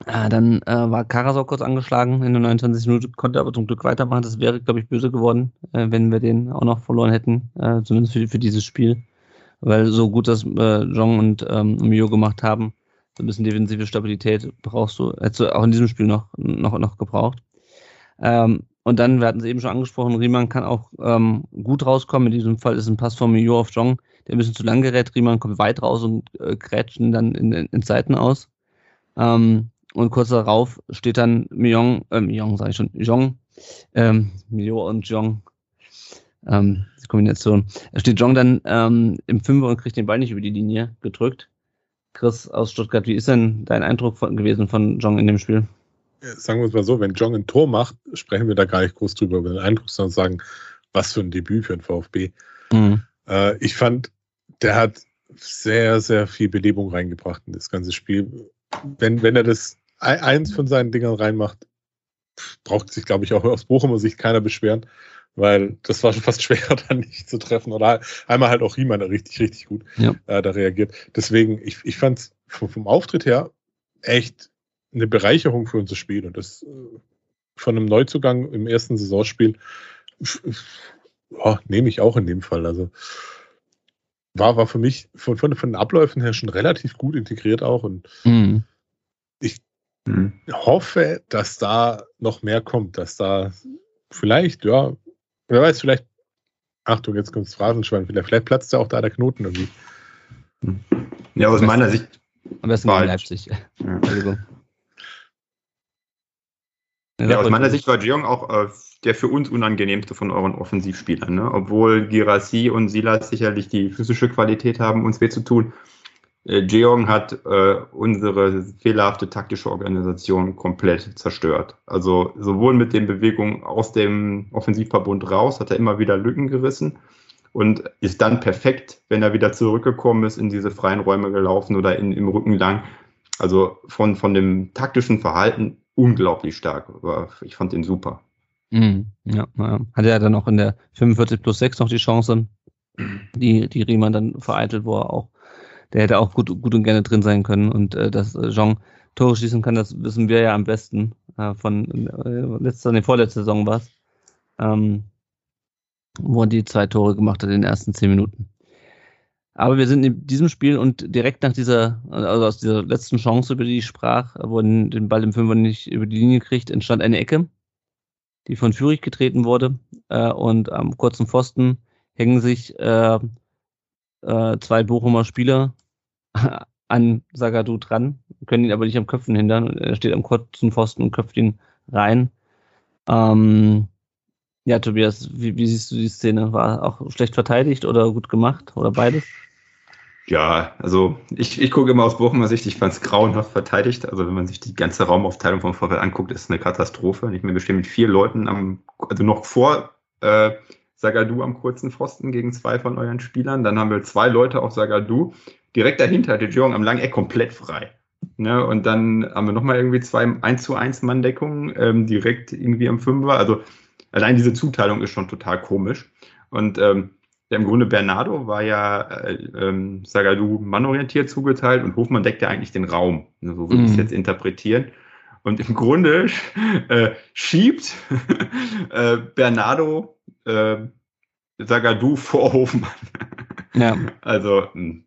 Äh, dann äh, war Karasau kurz angeschlagen in der 29 Minuten, konnte aber zum Glück weitermachen. Das wäre, glaube ich, böse geworden, äh, wenn wir den auch noch verloren hätten, äh, zumindest für, für dieses Spiel. Weil so gut das äh, Jong und ähm, Mio gemacht haben, ein bisschen defensive Stabilität brauchst du, hättest du auch in diesem Spiel noch, noch, noch gebraucht. Ähm, und dann, wir hatten es eben schon angesprochen, Riemann kann auch ähm, gut rauskommen. In diesem Fall ist ein Pass von Mio auf Jong, der ein bisschen zu lang gerät. Riemann kommt weit raus und äh, grätscht ihn dann in, in, in Seiten aus. Ähm, und kurz darauf steht dann Myong, äh, Myong sage ich schon, Jong, ähm, Mio und Jong, ähm, die Kombination. Da steht Jong dann ähm, im Fünfer und kriegt den Ball nicht über die Linie gedrückt. Chris aus Stuttgart, wie ist denn dein Eindruck von, gewesen von Jong in dem Spiel?
Sagen wir es mal so, wenn Jong ein Tor macht, sprechen wir da gar nicht groß drüber über den Eindruck, sondern sagen, was für ein Debüt für ein VfB. Mhm. Äh, ich fand, der hat sehr, sehr viel Belebung reingebracht in das ganze Spiel. Wenn, wenn er das eins von seinen Dingern reinmacht, braucht sich, glaube ich, auch aus Bochumer Sicht keiner beschweren weil das war schon fast schwer, dann nicht zu treffen. Oder einmal halt auch Riemann richtig, richtig gut ja. äh, da reagiert. Deswegen, ich, ich fand es vom, vom, Auftritt her echt eine Bereicherung für unser Spiel. Und das äh, von einem Neuzugang im ersten Saisonspiel oh, nehme ich auch in dem Fall. Also war, war für mich von, von, von den Abläufen her schon relativ gut integriert auch. Und mhm. Ich mhm. hoffe, dass da noch mehr kommt, dass da vielleicht, ja, Wer weiß, vielleicht, Achtung, jetzt kommt das Phrasenschwein, vielleicht, vielleicht platzt ja auch da der Knoten irgendwie.
Ja, aus meiner Sicht.
Am besten in Leipzig. Ja.
Ja, aus meiner Sicht war Jeong auch äh, der für uns unangenehmste von euren Offensivspielern. Ne? Obwohl Girassi und Silas sicherlich die physische Qualität haben, uns weh zu tun, Jeong hat äh, unsere fehlerhafte taktische Organisation komplett zerstört. Also sowohl mit den Bewegungen aus dem Offensivverbund raus, hat er immer wieder Lücken gerissen und ist dann perfekt, wenn er wieder zurückgekommen ist, in diese freien Räume gelaufen oder in, im Rücken lang. Also von, von dem taktischen Verhalten unglaublich stark. Ich fand ihn super.
Mhm, ja, hatte er dann auch in der 45 plus 6 noch die Chance, die, die Riemann dann vereitelt, wo er auch der hätte auch gut, gut und gerne drin sein können. Und äh, dass äh, Jean Tore schießen kann, das wissen wir ja am besten. Äh, von äh, letzter, nee, vorletzter Saison war es. Ähm, wo er die zwei Tore gemacht hat in den ersten zehn Minuten. Aber wir sind in diesem Spiel und direkt nach dieser, also aus dieser letzten Chance, über die ich sprach, wo er den Ball im Fünfer nicht über die Linie kriegt, entstand eine Ecke, die von Führig getreten wurde. Äh, und am kurzen Pfosten hängen sich äh, äh, zwei Bochumer Spieler an Sagadu dran, können ihn aber nicht am Köpfen hindern. Er steht am kurzen Pfosten und köpft ihn rein. Ähm, ja, Tobias, wie, wie siehst du die Szene? War auch schlecht verteidigt oder gut gemacht oder beides?
Ja, also ich, ich gucke immer aus Bochumer Sicht, ich fand es grauenhaft verteidigt. Also wenn man sich die ganze Raumaufteilung vom Vorfeld anguckt, ist es eine Katastrophe. Nicht mehr bestehen mit vier Leuten am, also noch vor äh, Sagadu am kurzen Pfosten gegen zwei von euren Spielern. Dann haben wir zwei Leute auf Sagadu. Direkt dahinter De Jong am langen Eck komplett frei. Ne? Und dann haben wir nochmal irgendwie zwei 1 zu 1 Manndeckungen ähm, direkt irgendwie am Fünfer. Also allein diese Zuteilung ist schon total komisch. Und ähm, ja, im Grunde Bernardo war ja äh, ähm, Sagadu mannorientiert zugeteilt und Hofmann deckt ja eigentlich den Raum. Ne, so würde ich es mhm. jetzt interpretieren. Und im Grunde äh, schiebt äh, Bernardo äh, Sagadu vor Hofmann. Ja. Also, mh, hm,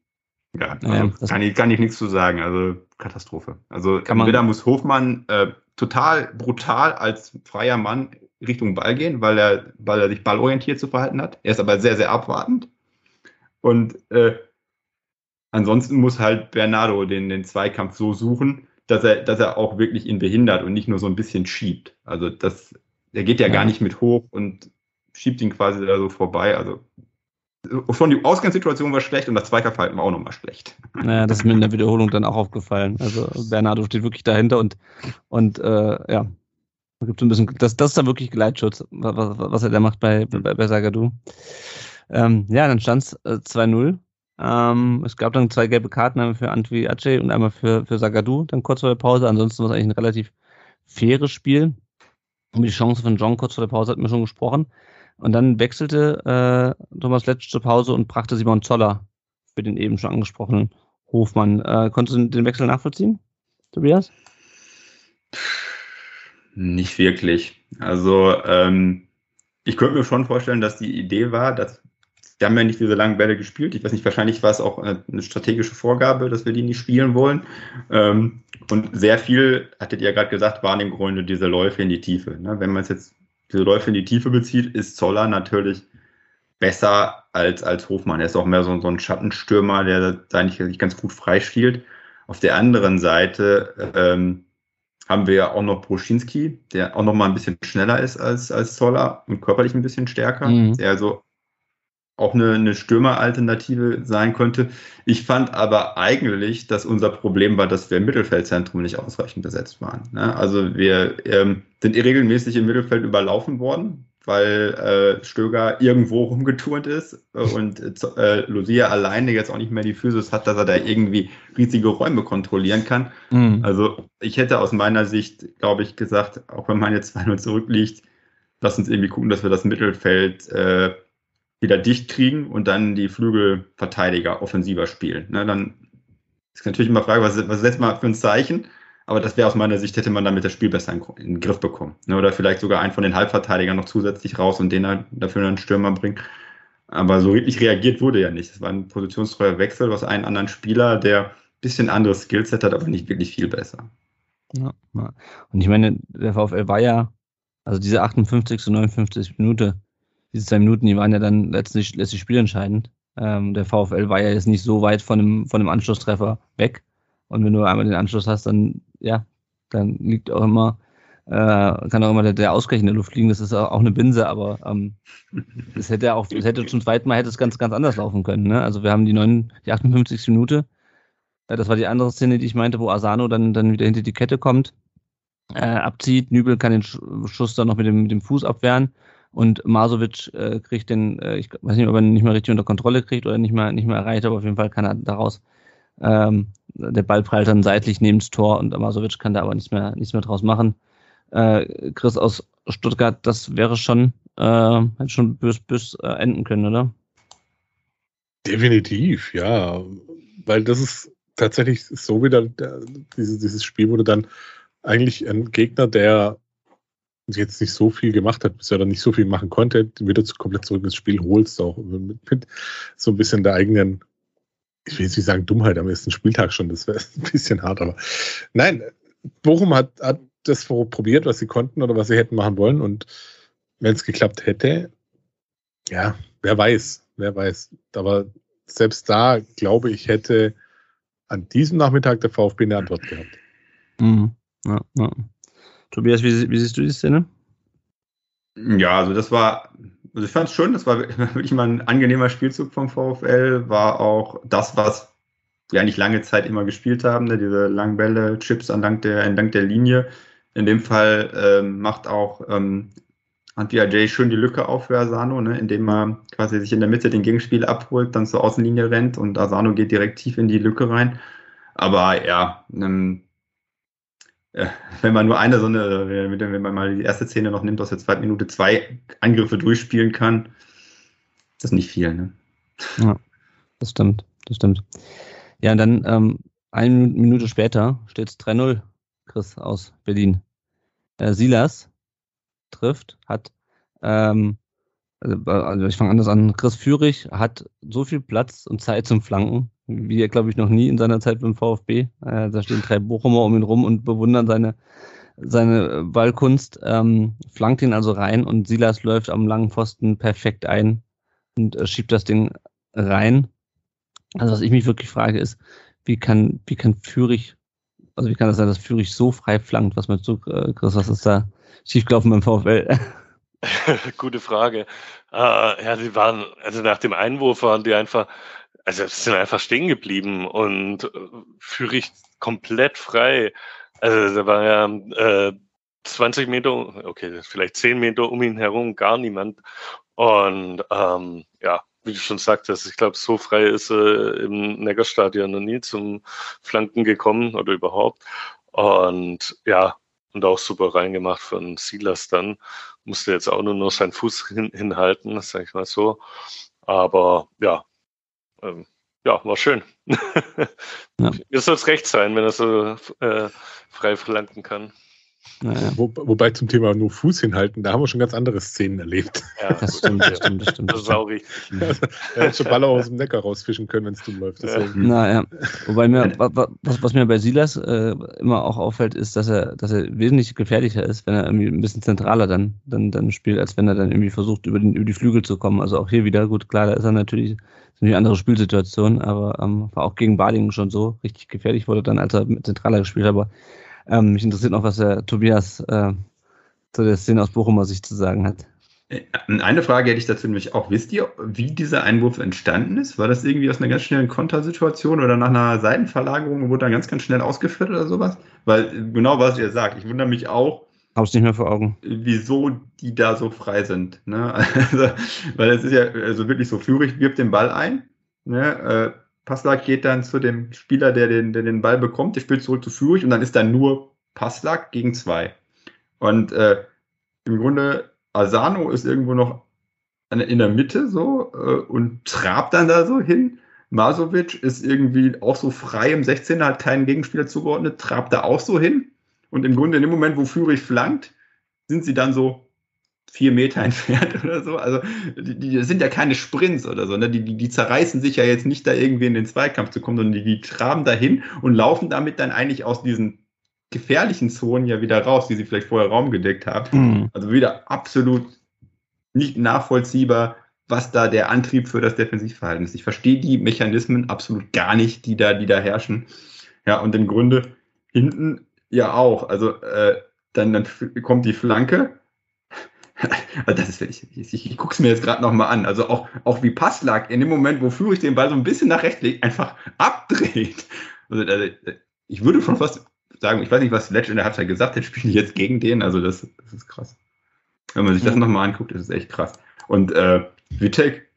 ja, also ja kann, ich, kann ich nichts zu sagen. Also Katastrophe. Also entweder muss Hofmann äh, total brutal als freier Mann Richtung Ball gehen, weil er, weil er sich ballorientiert zu verhalten hat. Er ist aber sehr, sehr abwartend. Und äh, ansonsten muss halt Bernardo den, den Zweikampf so suchen, dass er, dass er auch wirklich ihn behindert und nicht nur so ein bisschen schiebt. Also das, er geht ja, ja. gar nicht mit hoch und schiebt ihn quasi da so vorbei. Also schon die Ausgangssituation war schlecht und das Zweikampfverhalten war auch nochmal schlecht.
Naja, das ist mir in der Wiederholung dann auch aufgefallen. Also Bernardo steht wirklich dahinter und, und äh, ja, gibt ein bisschen, das, das ist dann wirklich Gleitschutz, was, was er da macht bei, bei, bei Sagadu. Ähm, ja, dann stand es äh, 2-0. Ähm, es gab dann zwei gelbe Karten, einmal für Antwi Ace und einmal für, für Sagadu, dann kurz vor der Pause. Ansonsten war es eigentlich ein relativ faires Spiel. Über die Chance von John kurz vor der Pause hatten wir schon gesprochen. Und dann wechselte äh, Thomas Letsch zur Pause und brachte Simon Zoller für den eben schon angesprochenen Hofmann. Äh, konntest du den Wechsel nachvollziehen, Tobias?
Nicht wirklich. Also ähm, ich könnte mir schon vorstellen, dass die Idee war, dass wir haben ja nicht diese langen Bälle gespielt. Ich weiß nicht, wahrscheinlich war es auch eine strategische Vorgabe, dass wir die nicht spielen wollen. Ähm, und sehr viel, hattet ihr gerade gesagt, waren im Grunde diese Läufe in die Tiefe. Ne? Wenn man es jetzt diese Läufe in die Tiefe bezieht, ist Zoller natürlich besser als, als Hofmann. Er ist auch mehr so, so ein Schattenstürmer, der da eigentlich ganz gut freispielt. Auf der anderen Seite ähm, haben wir ja auch noch Proschinski, der auch noch mal ein bisschen schneller ist als, als Zoller und körperlich ein bisschen stärker, mhm. der also auch eine, eine Stürmeralternative sein könnte. Ich fand aber eigentlich, dass unser Problem war, dass wir im Mittelfeldzentrum nicht ausreichend besetzt waren. Ne? Also wir ähm, sind regelmäßig im Mittelfeld überlaufen worden weil äh, Stöger irgendwo rumgeturnt ist äh, und äh, Lucia alleine jetzt auch nicht mehr die Physis hat, dass er da irgendwie riesige Räume kontrollieren kann. Mhm. Also ich hätte aus meiner Sicht, glaube ich, gesagt, auch wenn man jetzt 2-0 zurückliegt, lass uns irgendwie gucken, dass wir das Mittelfeld äh, wieder dicht kriegen und dann die Flügelverteidiger offensiver spielen. Ne, dann ist natürlich immer Frage, was, was setzt man für ein Zeichen? Aber das wäre aus meiner Sicht, hätte man damit das Spiel besser in, in den Griff bekommen. Ne? Oder vielleicht sogar einen von den Halbverteidigern noch zusätzlich raus und den dann dafür einen Stürmer bringen. Aber so wirklich reagiert wurde ja nicht. Es war ein positionstreuer Wechsel, was einen anderen Spieler, der ein bisschen anderes Skillset hat, aber nicht wirklich viel besser.
Ja, und ich meine, der VfL war ja, also diese 58. und 59. Minute, diese zwei Minuten, die waren ja dann letztlich, letztlich spielentscheidend. Ähm, der VfL war ja jetzt nicht so weit von dem, von dem Anschlusstreffer weg. Und wenn du einmal den Anschluss hast, dann, ja, dann liegt auch immer, äh, kann auch immer der, der Ausgleich in der Luft liegen. Das ist auch eine Binse, aber ähm, es hätte auch, es hätte zum zweiten Mal hätte es ganz, ganz anders laufen können. Ne? Also wir haben die, 9, die 58. Minute. Das war die andere Szene, die ich meinte, wo Asano dann, dann wieder hinter die Kette kommt, äh, abzieht. Nübel kann den Schuss dann noch mit dem, mit dem Fuß abwehren. Und Masovic äh, kriegt den, äh, ich weiß nicht, ob er ihn nicht mehr richtig unter Kontrolle kriegt oder nicht mehr, nicht mehr erreicht, aber auf jeden Fall kann er daraus ähm, der Ball prallt dann seitlich neben das Tor und Amasovic kann da aber nichts mehr, nichts mehr draus machen. Äh, Chris aus Stuttgart, das wäre schon, äh, hätte schon bös, bös äh, enden können, oder?
Definitiv, ja. weil das ist tatsächlich so wieder der, dieses, dieses Spiel, wurde dann eigentlich ein Gegner, der jetzt nicht so viel gemacht hat, bisher dann nicht so viel machen konnte, wieder zu, komplett zurück ins Spiel holst, auch mit, mit so ein bisschen der eigenen, ich will jetzt nicht sagen Dummheit am ersten Spieltag schon, das wäre ein bisschen hart, aber nein, Bochum hat, hat das probiert, was sie konnten oder was sie hätten machen wollen und wenn es geklappt hätte, ja, wer weiß, wer weiß. Aber selbst da, glaube ich, hätte an diesem Nachmittag der VfB eine Antwort gehabt.
Mhm. Ja, ja. Tobias, wie, wie, siehst du die Szene?
Ja, also das war, also ich fand es schön, das war wirklich mal ein angenehmer Spielzug vom VfL, war auch das, was wir eigentlich lange Zeit immer gespielt haben, ne? diese langen Bälle, Chips entlang der, entlang der Linie. In dem Fall ähm, macht auch ähm, Anti-Ajay schön die Lücke auf für Asano, ne? indem er quasi sich in der Mitte den Gegenspiel abholt, dann zur Außenlinie rennt und Asano geht direkt tief in die Lücke rein. Aber ja, ähm, äh, wenn man nur eine so eine, wenn man mal die erste Szene noch nimmt aus der zweiten Minute, zwei Angriffe durchspielen kann, ist das nicht viel. Ne?
Ja, das stimmt, das stimmt. Ja, und dann ähm, eine Minute später steht es 3-0, Chris aus Berlin. Äh, Silas trifft, hat, ähm, also, also ich fange anders an, Chris Führig hat so viel Platz und Zeit zum Flanken, wie er, glaube ich, noch nie in seiner Zeit beim VfB. Äh, da stehen drei Bochumer um ihn rum und bewundern seine, seine Ballkunst, ähm, flankt ihn also rein und Silas läuft am langen Pfosten perfekt ein und äh, schiebt das Ding rein. Also was ich mich wirklich frage ist, wie kann, wie kann Führig, also wie kann das sein, dass Führig so frei flankt? Was meinst du, äh, Chris, was ist da schiefgelaufen beim VfL?
Gute Frage. Äh, ja, die waren, also nach dem Einwurf waren die einfach, also sind einfach stehen geblieben und äh, Führig komplett frei. Also da war ja äh, 20 Meter, okay, vielleicht 10 Meter um ihn herum gar niemand. Und ähm, ja, wie du schon sagtest, ich glaube, so frei ist er im Neckarstadion noch nie zum Flanken gekommen oder überhaupt. Und ja, und auch super reingemacht von Silas dann. Musste jetzt auch nur noch seinen Fuß hin, hinhalten, sag ich mal so. Aber ja, ähm, ja, war schön. ja. Mir soll es recht sein, wenn er so äh, frei flanken kann.
Naja. Wo, wobei zum Thema nur Fuß hinhalten, da haben wir schon ganz andere Szenen erlebt.
Ja, das stimmt, das stimmt, das stimmt.
Das ist auch richtig.
Also, er hätte schon Baller aus dem Neckar rausfischen können, wenn es dumm läuft.
Deswegen. Naja, wobei mir, was, was mir bei Silas äh, immer auch auffällt, ist, dass er, dass er wesentlich gefährlicher ist, wenn er irgendwie ein bisschen zentraler dann, dann, dann spielt, als wenn er dann irgendwie versucht, über, den, über die Flügel zu kommen. Also auch hier wieder, gut, klar, da ist er natürlich eine andere Spielsituation, aber ähm, war auch gegen Badingen schon so richtig gefährlich wurde dann, als er mit zentraler gespielt hat. Aber ähm, mich interessiert noch, was der Tobias äh, zu der Szene aus Bochumer Sicht zu sagen hat.
Äh, eine Frage hätte ich dazu nämlich auch. Wisst ihr, wie dieser Einwurf entstanden ist? War das irgendwie aus einer ganz schnellen Kontersituation oder nach einer Seitenverlagerung und wurde dann ganz, ganz schnell ausgeführt oder sowas? Weil genau was ihr sagt, ich wundere mich auch.
Hab's nicht mehr vor Augen.
Wieso die da so frei sind. Ne? Also, weil es ist ja also wirklich so, Führig wirft den Ball ein, ne? Passlack geht dann zu dem Spieler, der den, der den Ball bekommt, der spielt zurück zu Führig und dann ist dann nur Passlack gegen zwei. Und äh, im Grunde, Asano ist irgendwo noch in der Mitte so äh, und trabt dann da so hin. Masovic ist irgendwie auch so frei im 16er, hat keinen Gegenspieler zugeordnet, trabt da auch so hin. Und im Grunde in dem Moment, wo Führig flankt, sind sie dann so vier Meter entfernt oder so. Also die, die sind ja keine Sprints oder so. Ne? Die, die, die zerreißen sich ja jetzt nicht da irgendwie in den Zweikampf zu kommen, sondern die, die traben dahin und laufen damit dann eigentlich aus diesen gefährlichen Zonen ja wieder raus, die sie vielleicht vorher raumgedeckt haben. Mhm. Also wieder absolut nicht nachvollziehbar, was da der Antrieb für das Defensivverhalten ist. Ich verstehe die Mechanismen absolut gar nicht, die da, die da herrschen. Ja, und im Grunde hinten ja auch. Also äh, dann, dann kommt die Flanke das ist, ich, ich, ich gucke es mir jetzt gerade nochmal an. Also auch, auch wie Passlack in dem Moment, wo Führig den Ball so ein bisschen nach rechts legt, einfach abdreht. Also, also, ich würde schon fast sagen, ich weiß nicht, was Letch in der Halbzeit gesagt hat, spielen jetzt gegen den. Also das, das ist krass. Wenn man sich das nochmal anguckt, ist es echt krass. Und äh, Vitek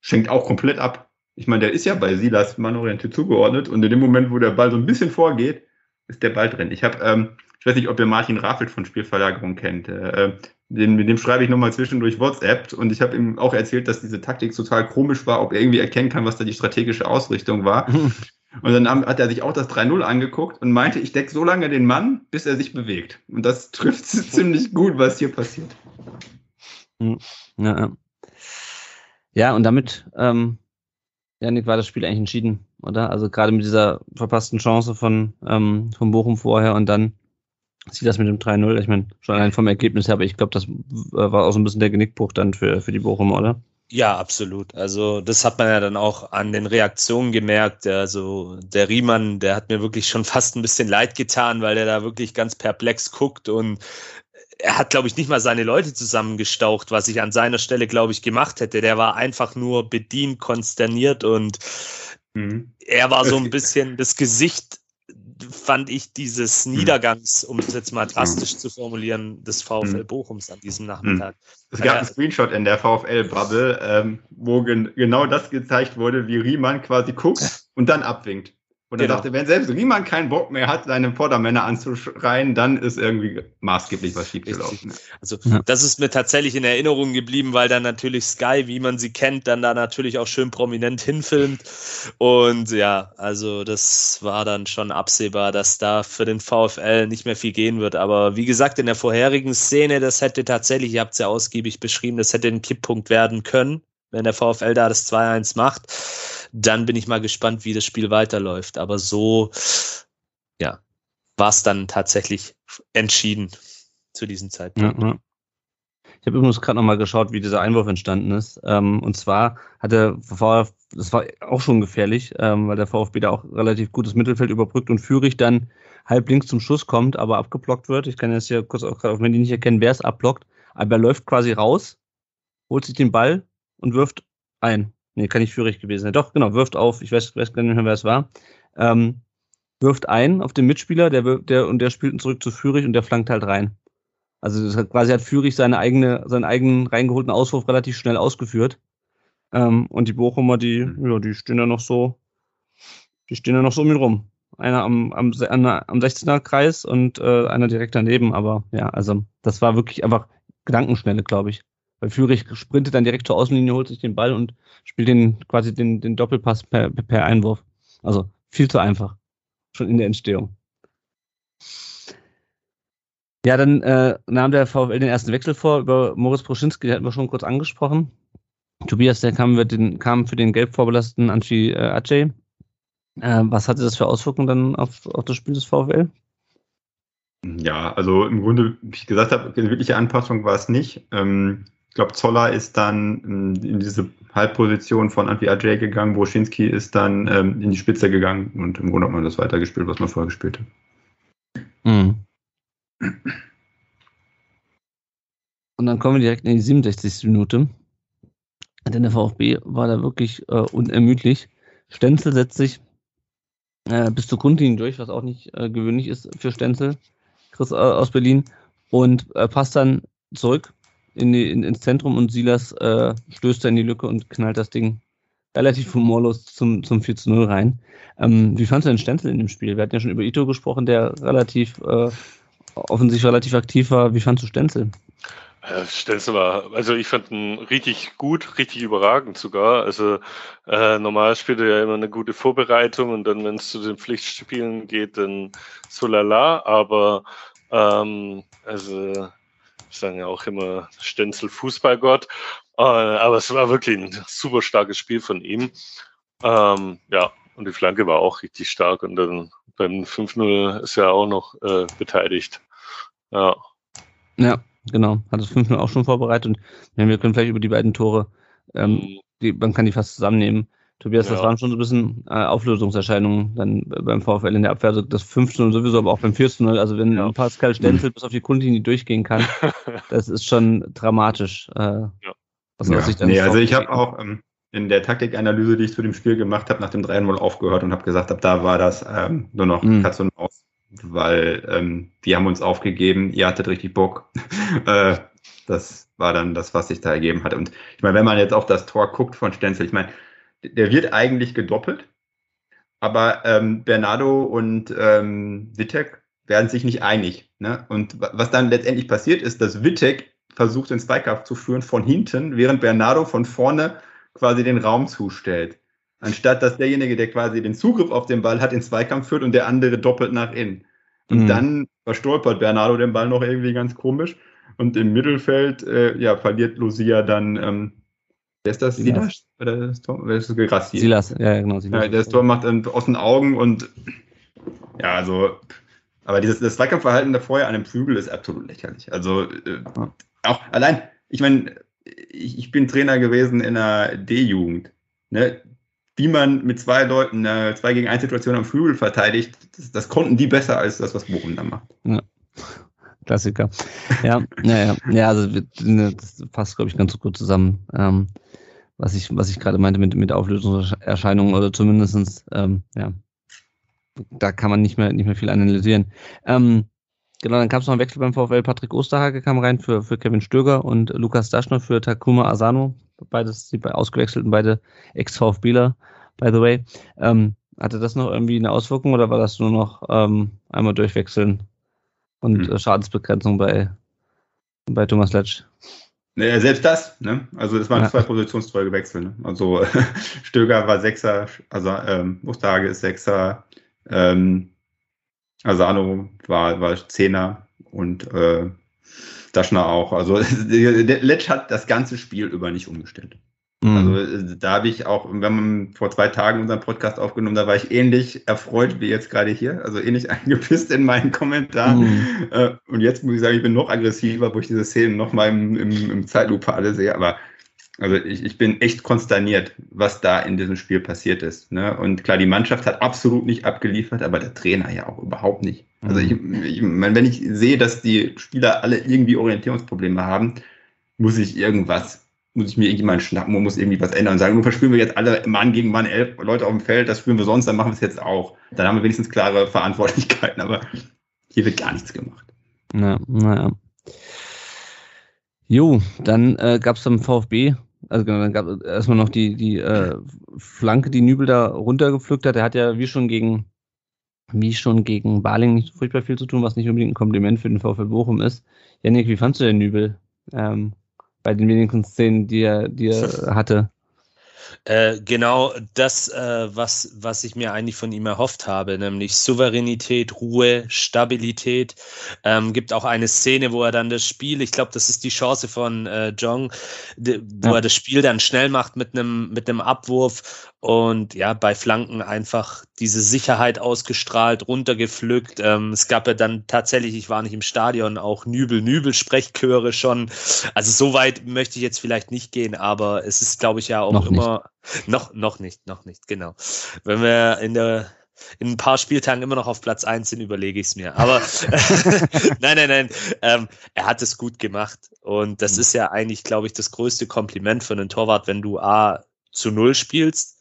schenkt auch komplett ab. Ich meine, der ist ja bei Silas mannorientiert zugeordnet und in dem Moment, wo der Ball so ein bisschen vorgeht, ist der Ball drin. Ich habe, ähm, ich weiß nicht, ob ihr Martin Raffelt von Spielverlagerung kennt. Äh, den, mit dem schreibe ich nochmal zwischendurch WhatsApp und ich habe ihm auch erzählt, dass diese Taktik total komisch war, ob er irgendwie erkennen kann, was da die strategische Ausrichtung war. Und dann hat er sich auch das 3-0 angeguckt und meinte, ich decke so lange den Mann, bis er sich bewegt. Und das trifft ziemlich gut, was hier passiert.
Hm. Ja, ja und damit, ähm, Janik, war das Spiel eigentlich entschieden, oder? Also gerade mit dieser verpassten Chance von, ähm, von Bochum vorher und dann sieht das mit dem 3-0. Ich meine, schon allein vom Ergebnis her, aber ich glaube, das äh, war auch so ein bisschen der Genickbruch dann für, für die Bochum, oder?
Ja, absolut. Also das hat man ja dann auch an den Reaktionen gemerkt. Also der Riemann, der hat mir wirklich schon fast ein bisschen leid getan, weil er da wirklich ganz perplex guckt und er hat, glaube ich, nicht mal seine Leute zusammengestaucht, was ich an seiner Stelle, glaube ich, gemacht hätte. Der war einfach nur bedient, konsterniert und mhm. er war so ein bisschen das Gesicht fand ich dieses hm. Niedergangs, um es jetzt mal drastisch zu formulieren, des VfL hm. Bochums an diesem Nachmittag.
Es gab einen Screenshot in der VfL-Bubble, ähm, wo gen genau das gezeigt wurde, wie Riemann quasi guckt und dann abwinkt. Und er genau. dachte, wenn selbst Riemann keinen Bock mehr hat, seine Vordermänner anzuschreien, dann ist irgendwie maßgeblich was schiefgelaufen.
Also ja. das ist mir tatsächlich in Erinnerung geblieben, weil dann natürlich Sky, wie man sie kennt, dann da natürlich auch schön prominent hinfilmt. Und ja, also das war dann schon absehbar, dass da für den VfL nicht mehr viel gehen wird. Aber wie gesagt, in der vorherigen Szene, das hätte tatsächlich, ihr habt es ja ausgiebig beschrieben, das hätte ein Kipppunkt werden können, wenn der VfL da das 2-1 macht dann bin ich mal gespannt, wie das Spiel weiterläuft. Aber so, ja, war es dann tatsächlich entschieden zu diesem Zeitpunkt. Ja, ja.
Ich habe übrigens gerade nochmal geschaut, wie dieser Einwurf entstanden ist. Ähm, und zwar hatte VfB, das war auch schon gefährlich, ähm, weil der VfB da auch relativ gutes Mittelfeld überbrückt und Führig dann halb links zum Schuss kommt, aber abgeblockt wird. Ich kann jetzt hier kurz auch gerade auf Handy nicht erkennen, wer es abblockt. Aber er läuft quasi raus, holt sich den Ball und wirft ein. Nee, kann nicht Führig gewesen sein. Doch, genau, wirft auf, ich weiß, weiß gar nicht mehr, wer es war. Ähm, wirft ein auf den Mitspieler, der, der, und der spielt ihn zurück zu Führig und der flankt halt rein. Also hat, quasi hat Führig seine eigene, seinen eigenen reingeholten Auswurf relativ schnell ausgeführt. Ähm, und die Bochumer, die, ja, die stehen da noch so, die stehen da noch so um ihn rum. Einer am, am, am 16er Kreis und äh, einer direkt daneben, aber ja, also das war wirklich einfach Gedankenschnelle, glaube ich. Weil Führig sprintet dann direkt zur Außenlinie, holt sich den Ball und spielt den quasi den, den Doppelpass per, per Einwurf. Also viel zu einfach. Schon in der Entstehung. Ja, dann äh, nahm der VfL den ersten Wechsel vor über Moritz Proschinski, den hatten wir schon kurz angesprochen. Tobias, der kam, den, kam für den gelb vorbelasteten Anchi äh, Ajay. Äh, was hatte das für Auswirkungen dann auf, auf das Spiel des VfL?
Ja, also im Grunde, wie ich gesagt habe, eine wirkliche Anpassung war es nicht. Ähm, glaube, Zoller ist dann ähm, in diese Halbposition von Anpi Ajay gegangen, Boschinski ist dann ähm, in die Spitze gegangen und im Grunde hat man das weitergespielt, was man vorher gespielt hat. Mhm.
Und dann kommen wir direkt in die 67. Minute. Denn der VfB war da wirklich äh, unermüdlich. Stenzel setzt sich äh, bis zur Grundlinie durch, was auch nicht äh, gewöhnlich ist für Stenzel, Chris äh, aus Berlin, und äh, passt dann zurück in die, in, ins Zentrum und Silas äh, stößt da in die Lücke und knallt das Ding relativ humorlos zum, zum 4 zu 0 rein. Ähm, wie fandst du den Stenzel in dem Spiel? Wir hatten ja schon über Ito gesprochen, der relativ äh, offensichtlich relativ aktiv war. Wie fandst du Stenzel?
Stenzel war, also ich fand ihn richtig gut, richtig überragend sogar. Also äh, normal spielt er ja immer eine gute Vorbereitung und dann, wenn es zu den Pflichtspielen geht, dann so lala. Aber ähm, also sagen ja auch immer Stenzel Fußballgott. Äh, aber es war wirklich ein super starkes Spiel von ihm. Ähm, ja, und die Flanke war auch richtig stark. Und dann beim 5-0 ist er auch noch äh, beteiligt. Ja.
Ja, genau. Hat das 5-0 auch schon vorbereitet. Und wir können vielleicht über die beiden Tore, ähm, mhm. die, man kann die fast zusammennehmen. Tobias, ja. das waren schon so ein bisschen äh, Auflösungserscheinungen dann beim VfL in der Abwehr. Also das 5-0 sowieso, aber auch beim 4-0. Also wenn ja. Pascal Stenzel bis auf die Grundlinie durchgehen kann, das ist schon dramatisch. Äh, ja.
Was ja. Sich dann nee, also ich habe auch ähm, in der Taktikanalyse, die ich zu dem Spiel gemacht habe, nach dem 3-0 aufgehört und habe gesagt, ab da war das ähm, nur noch mhm. Katz und Maus. Weil ähm, wir haben uns aufgegeben, ihr hattet richtig Bock. äh, das war dann das, was sich da ergeben hat. Und ich meine, wenn man jetzt auf das Tor guckt von Stenzel, ich meine, der wird eigentlich gedoppelt, aber ähm, Bernardo und ähm, Wittek werden sich nicht einig. Ne? Und was dann letztendlich passiert ist, dass Wittek versucht, den Zweikampf zu führen von hinten, während Bernardo von vorne quasi den Raum zustellt. anstatt dass derjenige, der quasi den Zugriff auf den Ball hat, den Zweikampf führt und der andere doppelt nach innen. Und mhm. dann verstolpert Bernardo den Ball noch irgendwie ganz komisch. Und im Mittelfeld, äh, ja, verliert Lucia dann, ähm, wer ist das? Silas? Oder das Tor? Wer ist das?
Silas, ja, genau. Silas.
Ja, das Tor macht dann aus den Augen und ja, also, aber dieses das Zweikampfverhalten da vorher an dem Flügel ist absolut lächerlich. Also äh, auch allein, ich meine, ich, ich, bin Trainer gewesen in der D-Jugend. Ne? Wie man mit zwei Leuten eine 2 gegen 1 Situation am Flügel verteidigt, das, das, konnten die besser als das, was Bochum da macht.
Ja. Klassiker. Ja, ja, ja, ja, also ne, das passt, glaube ich, ganz gut zusammen. Ähm, was ich, was ich gerade meinte mit, mit Auflösungserscheinungen oder zumindestens ähm, ja, da kann man nicht mehr, nicht mehr viel analysieren. Ähm, genau, dann gab es noch einen Wechsel beim VfL. Patrick Osterhage kam rein für, für Kevin Stöger und Lukas Daschner für Takuma Asano. Beides, die ausgewechselten, beide Ex-VfBler, by the way. Ähm, hatte das noch irgendwie eine Auswirkung oder war das nur noch ähm, einmal durchwechseln und hm. Schadensbegrenzung bei, bei Thomas Letsch?
Naja, selbst das, ne? Also das waren ja. zwei positionstreue Wechsel. Ne? Also Stöger war Sechser, also ähm, Osterhage ist Sechser, ähm, Asano war, war Zehner und äh, Daschner auch. Also Letsch hat das ganze Spiel über nicht umgestellt. Mhm. Also da habe ich auch, wenn man vor zwei Tagen unseren Podcast aufgenommen, da war ich ähnlich erfreut wie jetzt gerade hier, also ähnlich angepisst in meinen Kommentaren. Mhm. Äh, und jetzt muss ich sagen, ich bin noch aggressiver, wo ich diese Szenen noch mal im, im, im Zeitlupe alle sehe. Aber also ich, ich bin echt konsterniert, was da in diesem Spiel passiert ist. Ne? Und klar, die Mannschaft hat absolut nicht abgeliefert, aber der Trainer ja auch überhaupt nicht. Also ich, ich meine, wenn ich sehe, dass die Spieler alle irgendwie Orientierungsprobleme haben, muss ich irgendwas, muss ich mir irgendjemanden schnappen und muss irgendwie was ändern und sagen, nun verspielen wir jetzt alle Mann gegen Mann, elf Leute auf dem Feld, das spielen wir sonst, dann machen wir es jetzt auch. Dann haben wir wenigstens klare Verantwortlichkeiten, aber hier wird gar nichts gemacht.
Na, naja. Jo, dann äh, gab es beim VfB also genau, dann gab es erstmal noch die, die äh, Flanke, die Nübel da runtergepflückt hat. Der hat ja wie schon gegen wie schon gegen Baling nicht furchtbar viel zu tun, was nicht unbedingt ein Kompliment für den VfL Bochum ist. Janik, wie fandst du den Nübel ähm, bei den wenigen Szenen, die er, die er hatte?
Äh, genau das, äh, was, was ich mir eigentlich von ihm erhofft habe, nämlich Souveränität, Ruhe, Stabilität. Ähm, gibt auch eine Szene, wo er dann das Spiel, ich glaube, das ist die Chance von äh, Jong, wo ja. er das Spiel dann schnell macht mit einem mit einem Abwurf und ja, bei Flanken einfach diese Sicherheit ausgestrahlt, runtergepflückt. Ähm, es gab ja dann tatsächlich, ich war nicht im Stadion, auch Nübel-Nübel-Sprechchöre schon. Also so weit möchte ich jetzt vielleicht nicht gehen, aber es ist, glaube ich, ja auch noch immer nicht. noch, noch nicht, noch nicht, genau. Wenn wir in der in ein paar Spieltagen immer noch auf Platz eins sind, überlege ich es mir. Aber nein, nein, nein. Ähm, er hat es gut gemacht. Und das mhm. ist ja eigentlich, glaube ich, das größte Kompliment für einen Torwart, wenn du A zu null spielst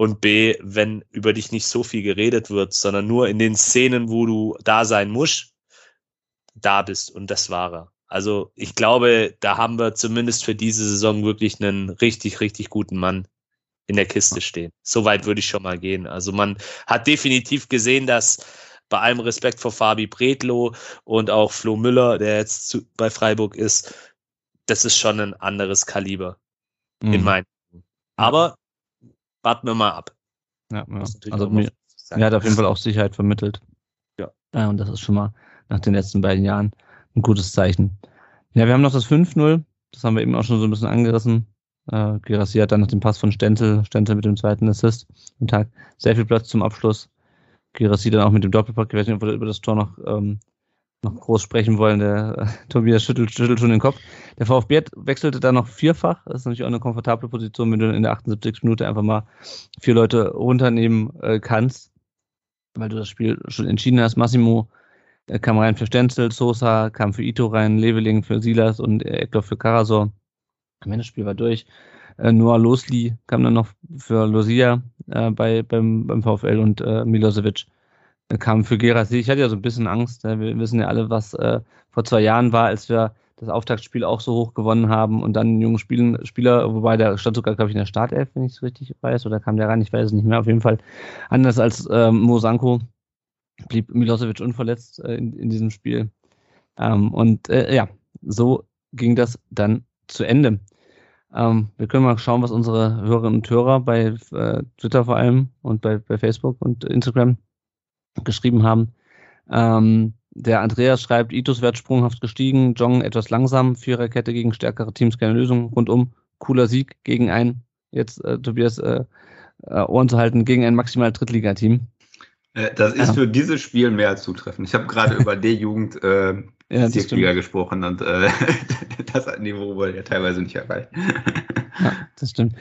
und B, wenn über dich nicht so viel geredet wird, sondern nur in den Szenen, wo du da sein musst, da bist und das war er. Also ich glaube, da haben wir zumindest für diese Saison wirklich einen richtig, richtig guten Mann in der Kiste stehen. Soweit würde ich schon mal gehen. Also man hat definitiv gesehen, dass bei allem Respekt vor Fabi Bredlo und auch Flo Müller, der jetzt zu, bei Freiburg ist, das ist schon ein anderes Kaliber mhm. in meinen. Aber warten wir mal ab.
Ja, ja. Also mir, mir hat auf jeden Fall auch Sicherheit vermittelt. Ja. ja. Und das ist schon mal nach den letzten beiden Jahren ein gutes Zeichen. Ja, wir haben noch das 5-0. Das haben wir eben auch schon so ein bisschen angerissen. Äh, Gerassi hat dann nach dem Pass von Stentel, Stentel mit dem zweiten Assist am Tag, sehr viel Platz zum Abschluss. Gerassi dann auch mit dem Doppelpack, ich weiß nicht, ob wir über das Tor noch ähm, noch groß sprechen wollen. Der äh, Tobias schüttelt, schüttelt schon den Kopf. Der VfB wechselte da noch vierfach. Das ist natürlich auch eine komfortable Position, wenn du in der 78. Minute einfach mal vier Leute runternehmen äh, kannst, weil du das Spiel schon entschieden hast. Massimo äh, kam rein für Stenzel, Sosa kam für Ito rein, Leveling für Silas und äh, Eckloff für Karasor. Am Ende das Spiel war durch. Äh, Noah Losli kam dann noch für Losia äh, bei, beim, beim VfL und äh, Milosevic kam für Gerassi. Ich hatte ja so ein bisschen Angst. Wir wissen ja alle, was äh, vor zwei Jahren war, als wir das Auftaktspiel auch so hoch gewonnen haben und dann einen jungen Spielen, Spieler, wobei der stand sogar, glaube ich, in der Startelf, wenn ich es richtig weiß, oder kam der rein, ich weiß es nicht mehr. Auf jeden Fall anders als ähm, Mo Sanko blieb Milosevic unverletzt äh, in, in diesem Spiel. Ähm, und äh, ja, so ging das dann zu Ende. Ähm, wir können mal schauen, was unsere Hörerinnen und Hörer bei äh, Twitter vor allem und bei, bei Facebook und Instagram geschrieben haben. Ähm, der Andreas schreibt, Itos Wert sprunghaft gestiegen, Jong etwas langsam, Viererkette gegen stärkere Teams, keine Lösung, rundum, cooler Sieg gegen ein, jetzt äh, Tobias äh, äh, Ohren zu halten, gegen ein maximal Drittligateam.
Äh, das ist ja. für dieses Spiel mehr als zutreffend. Ich habe gerade über D-Jugend äh, ja, Liga gesprochen und äh, das Niveau wurde ja teilweise nicht erreicht.
ja, das stimmt.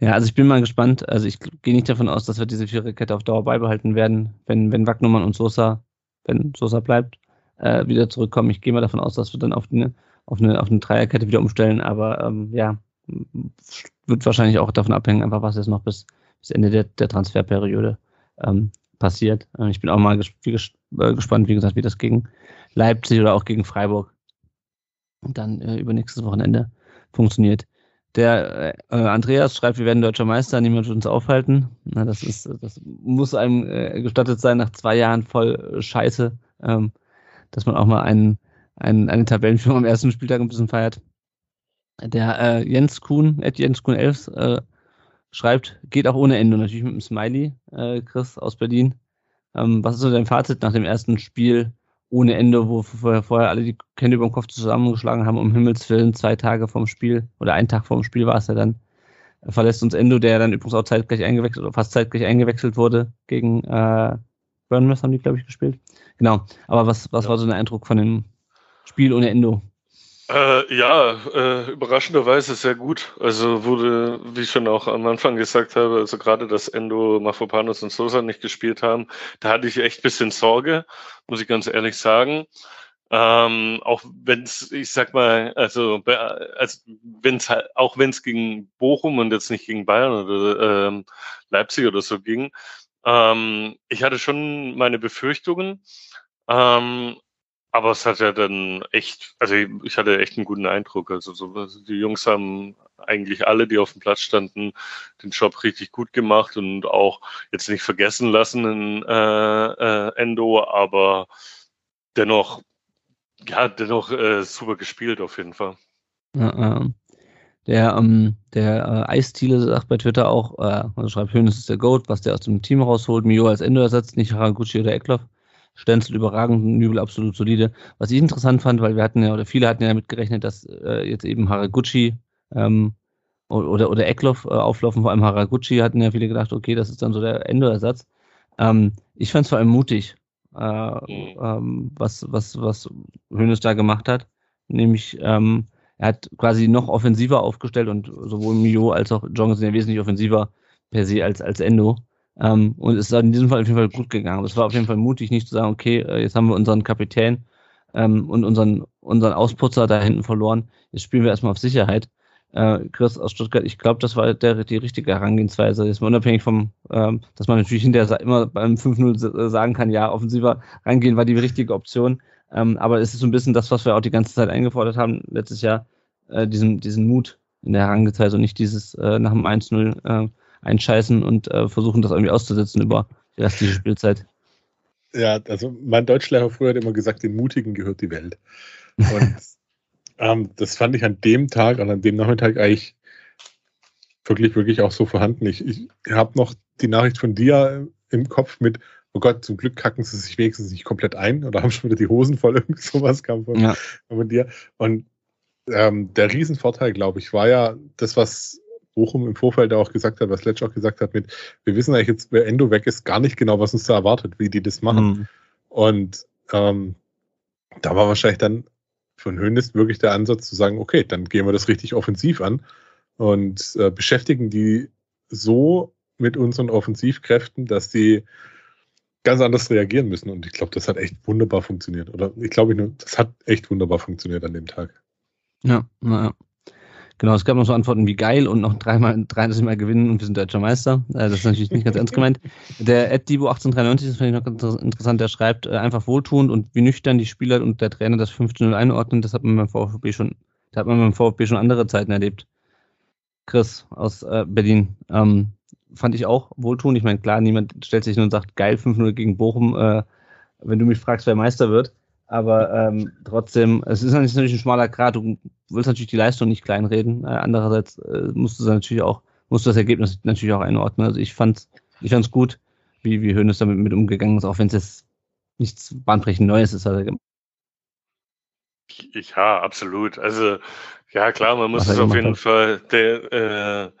Ja, also ich bin mal gespannt. Also ich gehe nicht davon aus, dass wir diese Viererkette auf Dauer beibehalten werden, wenn, wenn Wagnumann und Sosa, wenn Sosa bleibt, äh, wieder zurückkommen. Ich gehe mal davon aus, dass wir dann auf eine, auf eine, auf eine Dreierkette wieder umstellen, aber ähm, ja, wird wahrscheinlich auch davon abhängen, einfach was jetzt noch bis, bis Ende der, der Transferperiode ähm, passiert. Äh, ich bin auch mal ges ges äh, gespannt, wie gesagt, wie das gegen Leipzig oder auch gegen Freiburg dann äh, über nächstes Wochenende funktioniert. Der äh, Andreas schreibt, wir werden deutscher Meister, niemand wird uns aufhalten. Na, das ist, das muss einem äh, gestattet sein nach zwei Jahren voll Scheiße, ähm, dass man auch mal einen, einen, eine Tabellenführung am ersten Spieltag ein bisschen feiert. Der äh, Jens Kuhn, Ed Jens Kuhn 11, äh, schreibt, geht auch ohne Ende, natürlich mit einem Smiley, äh, Chris aus Berlin. Ähm, was ist so dein Fazit nach dem ersten Spiel ohne Ende, wo vorher alle die Hände über den Kopf zusammengeschlagen haben, um Himmels Willen, zwei Tage vorm Spiel oder ein Tag vorm Spiel war es ja dann, verlässt uns Endo, der dann übrigens auch zeitgleich eingewechselt oder fast zeitgleich eingewechselt wurde gegen äh, Burnmouth haben die, glaube ich, gespielt. Genau. Aber was, was ja. war so ein Eindruck von dem Spiel ohne Endo?
Äh, ja, äh, überraschenderweise sehr gut. Also wurde, wie ich schon auch am Anfang gesagt habe, also gerade, dass Endo, Mafropanos und Sosa nicht gespielt haben, da hatte ich echt bisschen Sorge, muss ich ganz ehrlich sagen. Ähm, auch wenn es, ich sag mal, also, also wenn es halt, auch wenn es gegen Bochum und jetzt nicht gegen Bayern oder ähm, Leipzig oder so ging, ähm, ich hatte schon meine Befürchtungen. Ähm, aber es hat ja dann echt, also ich hatte echt einen guten Eindruck. Also, so, also die Jungs haben eigentlich alle, die auf dem Platz standen, den Job richtig gut gemacht und auch jetzt nicht vergessen lassen in äh, äh, Endo, aber dennoch, ja, dennoch äh, super gespielt auf jeden Fall.
Ja, äh, der, ähm, der äh, Eistiele sagt bei Twitter auch, äh, also schreibt Hönes ist der Goat, was der aus dem Team rausholt, Mio als Endo ersetzt, nicht Haraguchi oder Eckloff. Stenzel überragend, Nübel absolut solide. Was ich interessant fand, weil wir hatten ja, oder viele hatten ja damit gerechnet, dass äh, jetzt eben Haraguchi ähm, oder, oder Eckloff äh, auflaufen, vor allem Haraguchi hatten ja viele gedacht, okay, das ist dann so der Endo-Ersatz. Ähm, ich fand es vor allem mutig, äh, mhm. ähm, was, was, was Hönes da gemacht hat. Nämlich, ähm, er hat quasi noch offensiver aufgestellt und sowohl Mio als auch Jong sind ja wesentlich offensiver per se als, als Endo. Ähm, und es ist in diesem Fall auf jeden Fall gut gegangen. Es war auf jeden Fall mutig, nicht zu sagen, okay, äh, jetzt haben wir unseren Kapitän ähm, und unseren, unseren Ausputzer da hinten verloren. Jetzt spielen wir erstmal auf Sicherheit. Äh, Chris aus Stuttgart, ich glaube, das war der, die richtige Herangehensweise. Jetzt mal unabhängig vom, ähm, dass man natürlich hinterher immer beim 5-0 äh, sagen kann, ja, offensiver rangehen war die richtige Option. Ähm, aber es ist so ein bisschen das, was wir auch die ganze Zeit eingefordert haben letztes Jahr, äh, diesen, diesen Mut in der Herangehensweise und nicht dieses äh, nach dem 1-0 äh, einscheißen und äh, versuchen, das irgendwie auszusetzen über die restliche Spielzeit.
Ja, also mein Deutschlehrer früher hat immer gesagt, den Mutigen gehört die Welt. Und ähm, das fand ich an dem Tag und an dem Nachmittag eigentlich wirklich, wirklich auch so vorhanden. Ich, ich habe noch die Nachricht von dir im Kopf mit, oh Gott, zum Glück kacken sie sich wenigstens nicht komplett ein oder haben schon wieder die Hosen voll, irgendwie sowas kam von, ja. von dir. Und ähm, der Riesenvorteil, glaube ich, war ja das, was Bochum im Vorfeld auch gesagt hat, was Letsch auch gesagt hat, mit, wir wissen eigentlich jetzt, wer Endo weg ist, gar nicht genau, was uns da erwartet, wie die das machen. Mhm. Und ähm, da war wahrscheinlich dann von Hönes wirklich der Ansatz zu sagen, okay, dann gehen wir das richtig offensiv an und äh, beschäftigen die so mit unseren Offensivkräften, dass die ganz anders reagieren müssen. Und ich glaube, das hat echt wunderbar funktioniert. Oder ich glaube, das hat echt wunderbar funktioniert an dem Tag.
Ja, naja. Genau, es gab noch so Antworten wie geil und noch dreimal, 33 Mal gewinnen und wir sind deutscher Meister. Äh, das ist natürlich nicht ganz ernst gemeint. Der Ed Dibo 1893, das finde ich noch ganz interessant, der schreibt äh, einfach wohltuend und wie nüchtern die Spieler und der Trainer das 15-0 einordnen, das hat man beim VfB schon, da hat man beim VfB schon andere Zeiten erlebt. Chris aus äh, Berlin, ähm, fand ich auch wohltuend. Ich meine, klar, niemand stellt sich nur und sagt, geil, 5-0 gegen Bochum, äh, wenn du mich fragst, wer Meister wird. Aber ähm, trotzdem, es ist natürlich ein schmaler Grad. Du willst natürlich die Leistung nicht kleinreden. Äh, andererseits äh, musst du natürlich auch, musst du das Ergebnis natürlich auch einordnen. Also ich fand's, ich fand's gut, wie, wie Hönes damit mit umgegangen ist, auch wenn es jetzt nichts bahnbrechend Neues ist. Also,
ja, absolut. Also ja, klar, man muss es auf jeden hat. Fall der, äh,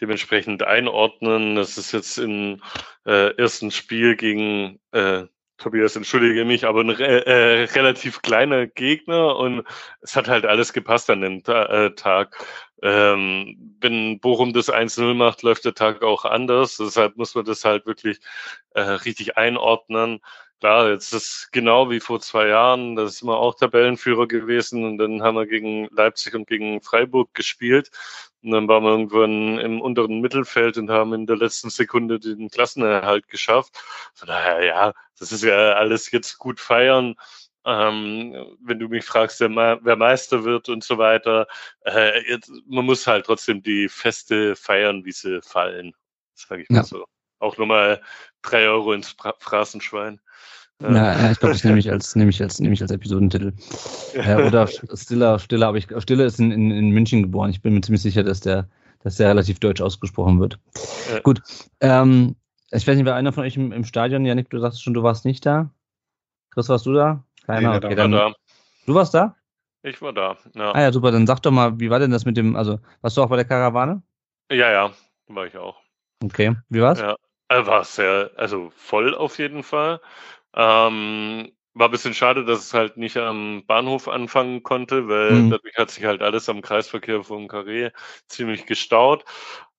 dementsprechend einordnen. Das ist jetzt im äh, ersten Spiel gegen äh, Tobias, entschuldige mich, aber ein äh, relativ kleiner Gegner und es hat halt alles gepasst an dem Ta äh, Tag. Ähm, wenn Bochum das 1-0 macht, läuft der Tag auch anders. Deshalb muss man das halt wirklich äh, richtig einordnen. Klar, jetzt ist genau wie vor zwei Jahren, da sind wir auch Tabellenführer gewesen und dann haben wir gegen Leipzig und gegen Freiburg gespielt. Und dann waren wir irgendwann im unteren Mittelfeld und haben in der letzten Sekunde den Klassenerhalt geschafft. Von daher, ja, das ist ja alles jetzt gut feiern. Ähm, wenn du mich fragst, wer, Meister wird und so weiter, äh, jetzt, man muss halt trotzdem die Feste feiern, wie sie fallen, sage ich mal ja. so. Auch nochmal drei Euro ins Phrasenschwein.
Ja, ich glaube, das nehme ich als, nehme ich als, nehme ich als Episodentitel. Ja, oder Stiller, Stiller, aber ich, Stiller ist in, in, in München geboren. Ich bin mir ziemlich sicher, dass der, dass der relativ deutsch ausgesprochen wird. Ja. Gut. Ähm, ich weiß nicht, war einer von euch im, im Stadion? Janik, du sagst schon, du warst nicht da. Chris, warst du da?
Keiner. Nee, okay, dann, da.
Du warst da?
Ich war da. Ja.
Ah ja, super. Dann sag doch mal, wie war denn das mit dem, also warst du auch bei der Karawane?
Ja, ja, war ich auch.
Okay, wie war's?
Ja, äh, war sehr, also voll auf jeden Fall. Ähm, war ein bisschen schade, dass es halt nicht am Bahnhof anfangen konnte, weil mhm. dadurch hat sich halt alles am Kreisverkehr von Carré ziemlich gestaut.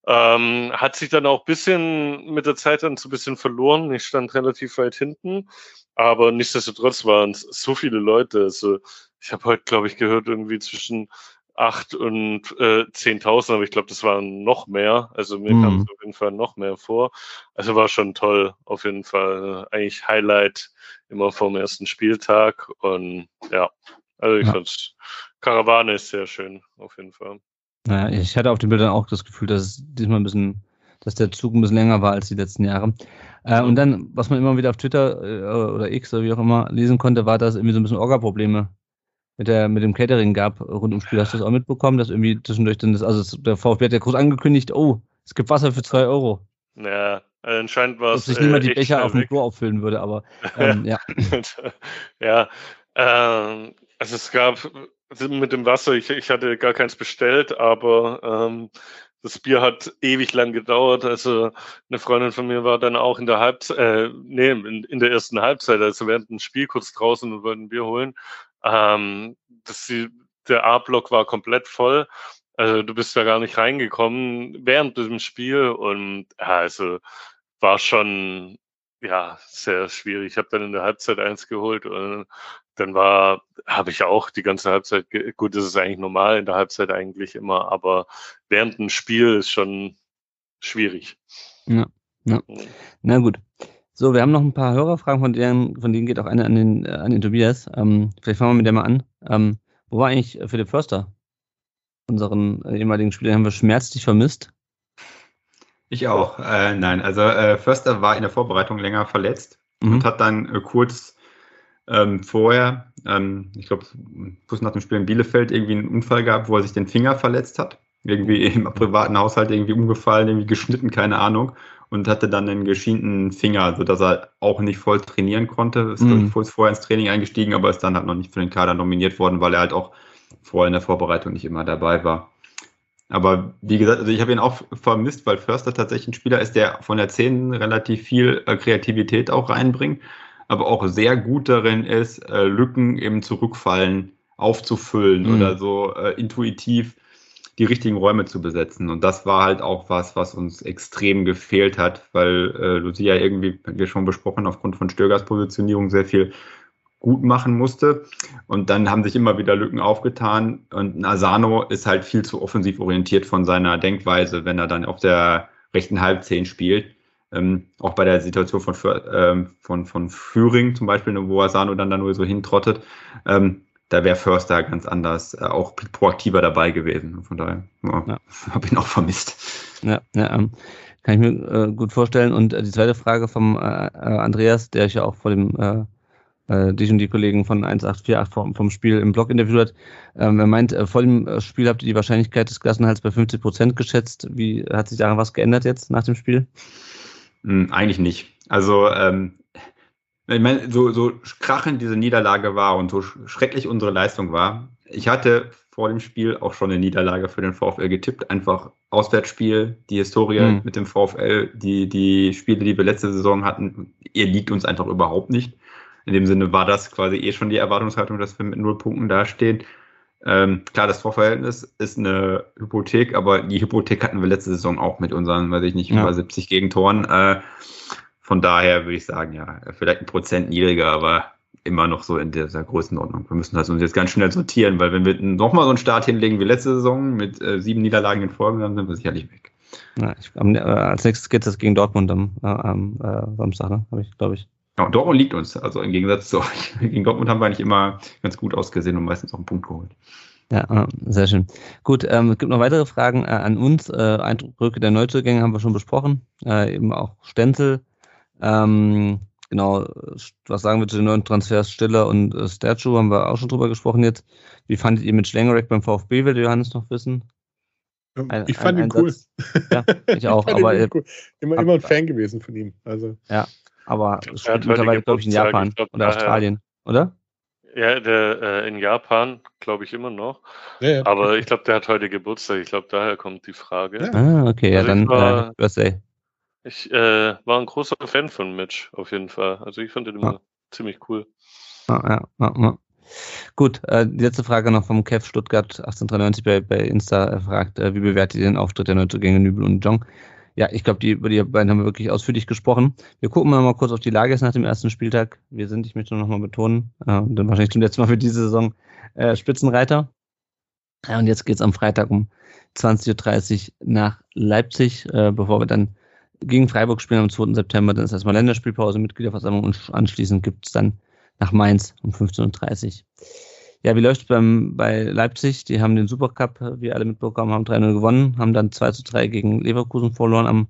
Ähm, hat sich dann auch ein bisschen mit der Zeit dann so ein bisschen verloren. Ich stand relativ weit hinten, aber nichtsdestotrotz waren es so viele Leute. Also ich habe heute, glaube ich, gehört, irgendwie zwischen acht und äh, 10.000, aber ich glaube, das waren noch mehr. Also mir mhm. kam es auf jeden Fall noch mehr vor. Also war schon toll, auf jeden Fall. Eigentlich Highlight immer vom ersten Spieltag. Und ja, also ich ja. fand's, Karawane ist sehr schön, auf jeden Fall.
Naja, ich hatte auf den Bildern auch das Gefühl, dass es diesmal ein bisschen, dass der Zug ein bisschen länger war als die letzten Jahre. Äh, und dann, was man immer wieder auf Twitter äh, oder X oder wie auch immer lesen konnte, war, dass irgendwie so ein bisschen Orga-Probleme mit, der, mit dem Catering gab rund ums Spiel. Hast du das auch mitbekommen, dass irgendwie zwischendurch dann das, also der VfB hat ja groß angekündigt, oh, es gibt Wasser für zwei Euro.
Ja, anscheinend war es.
Dass sich niemand äh, die Becher auf dem Klo auffüllen würde, aber ähm, ja.
ja, ähm, also es gab mit dem Wasser, ich, ich hatte gar keins bestellt, aber ähm, das Bier hat ewig lang gedauert. Also eine Freundin von mir war dann auch in der Halbzeit, äh, nee, in, in, der ersten Halbzeit, also während dem Spiel kurz draußen und wollten ein Bier holen. Ähm, das, der A-Block war komplett voll. Also du bist da gar nicht reingekommen während diesem Spiel und ja, also war schon ja sehr schwierig. Ich habe dann in der Halbzeit eins geholt und dann war, habe ich auch die ganze Halbzeit, gut, das ist eigentlich normal in der Halbzeit eigentlich immer, aber während dem Spiel ist schon schwierig.
Ja, ja. Na gut. So, wir haben noch ein paar Hörerfragen, von denen, von denen geht auch eine an den, äh, an den Tobias. Ähm, vielleicht fangen wir mit der mal an. Ähm, wo war eigentlich Philipp Förster? Unseren äh, ehemaligen Spieler haben wir schmerzlich vermisst.
Ich auch. Äh, nein, also äh, Förster war in der Vorbereitung länger verletzt mhm. und hat dann äh, kurz ähm, vorher, ähm, ich glaube, kurz nach dem Spiel in Bielefeld irgendwie einen Unfall gehabt, wo er sich den Finger verletzt hat. Irgendwie im privaten Haushalt irgendwie umgefallen, irgendwie geschnitten, keine Ahnung und hatte dann einen geschienten Finger, sodass er auch nicht voll trainieren konnte. Ist, mhm. ich, vorher ins Training eingestiegen, aber ist dann halt noch nicht für den Kader nominiert worden, weil er halt auch vorher in der Vorbereitung nicht immer dabei war. Aber wie gesagt, also ich habe ihn auch vermisst, weil Förster tatsächlich ein Spieler ist, der von der 10 relativ viel äh, Kreativität auch reinbringt, aber auch sehr gut darin ist, äh, Lücken im Zurückfallen aufzufüllen mhm. oder so äh, intuitiv die richtigen Räume zu besetzen. Und das war halt auch was, was uns extrem gefehlt hat, weil äh, Lucia irgendwie, wir schon besprochen, aufgrund von Stögers Positionierung sehr viel gut machen musste. Und dann haben sich immer wieder Lücken aufgetan. Und Nasano ist halt viel zu offensiv orientiert von seiner Denkweise, wenn er dann auf der rechten Halbzehn spielt. Ähm, auch bei der Situation von, ähm, von, von Führing zum Beispiel, wo Asano dann da nur so hintrottet. Ähm, da wäre Förster ganz anders, äh, auch proaktiver dabei gewesen. Von daher ja, ja. habe ihn auch vermisst.
Ja, ja ähm, kann ich mir äh, gut vorstellen. Und äh, die zweite Frage vom äh, äh Andreas, der ich ja auch vor dem, äh, dich und die Kollegen von 1848 vom, vom Spiel im Blog interviewt hat. Ähm, er meint, vor dem Spiel habt ihr die Wahrscheinlichkeit des Klassenhalts bei 50 Prozent geschätzt. Wie hat sich daran was geändert jetzt nach dem Spiel?
Hm, eigentlich nicht. Also, ähm, ich meine, so, so krachend diese Niederlage war und so schrecklich unsere Leistung war. Ich hatte vor dem Spiel auch schon eine Niederlage für den VfL getippt. Einfach Auswärtsspiel, die Historie mhm. mit dem VfL, die, die Spiele, die wir letzte Saison hatten, ihr liegt uns einfach überhaupt nicht. In dem Sinne war das quasi eh schon die Erwartungshaltung, dass wir mit null Punkten dastehen. Ähm, klar, das Vorverhältnis ist eine Hypothek, aber die Hypothek hatten wir letzte Saison auch mit unseren, weiß ich nicht, ja. über 70 Gegentoren. Äh, von daher würde ich sagen, ja, vielleicht ein Prozent niedriger, aber immer noch so in dieser Größenordnung. Wir müssen das uns jetzt ganz schnell sortieren, weil wenn wir nochmal so einen Start hinlegen wie letzte Saison mit äh, sieben Niederlagen in Folge, dann sind wir sicherlich weg.
Ja, ich, am, äh, als nächstes geht es gegen Dortmund am, äh, am äh, Samstag, ne? habe ich, glaube ich.
Ja, Dortmund liegt uns. Also im Gegensatz zu euch. Gegen Dortmund haben wir eigentlich immer ganz gut ausgesehen und meistens auch einen Punkt geholt.
Ja, äh, sehr schön. Gut, ähm, es gibt noch weitere Fragen äh, an uns. Eindrücke der Neuzugänge haben wir schon besprochen. Eben auch Stenzel. Ähm, genau, was sagen wir zu den neuen Transfers Stiller und äh, Statue, haben wir auch schon drüber gesprochen jetzt. Wie fandet ihr mit Schlengerek beim VfB, will Johannes noch wissen?
Ein, ich fand ihn cool.
Ja, ich auch. ich aber
cool. immer, immer ein Fan gewesen von ihm. Also.
Ja, aber spielt mittlerweile, glaube ich, in Japan glaub, oder Australien, oder?
Ja, der, äh, in Japan, glaube ich, immer noch. Ja, ja. Aber ich glaube, der hat heute Geburtstag. Ich glaube, daher kommt die Frage.
Ja. Ah, okay, also ja, dann war, äh, Birthday.
Ich äh, war ein großer Fan von Mitch, auf jeden Fall. Also ich fand den immer ziemlich cool.
Ja, ja, ja. Gut, äh, die letzte Frage noch vom Kev Stuttgart 1893 bei, bei Insta fragt, äh, wie bewertet ihr den Auftritt der Neuzugänge Nübel und Jong? Ja, ich glaube, die, über die beiden haben wir wirklich ausführlich gesprochen. Wir gucken mal, mal kurz auf die Lage jetzt nach dem ersten Spieltag. Wir sind, ich möchte noch mal betonen, äh, dann wahrscheinlich zum letzten Mal für diese Saison äh, Spitzenreiter. Ja, und jetzt geht's am Freitag um 20.30 Uhr nach Leipzig, äh, bevor wir dann gegen Freiburg spielen am 2. September. Dann ist erstmal Länderspielpause, Mitgliederversammlung und anschließend gibt es dann nach Mainz um 15.30 Uhr. Ja, wie läuft es bei Leipzig? Die haben den Supercup, wie alle mitbekommen haben, 3-0 gewonnen, haben dann 2 3 gegen Leverkusen verloren am,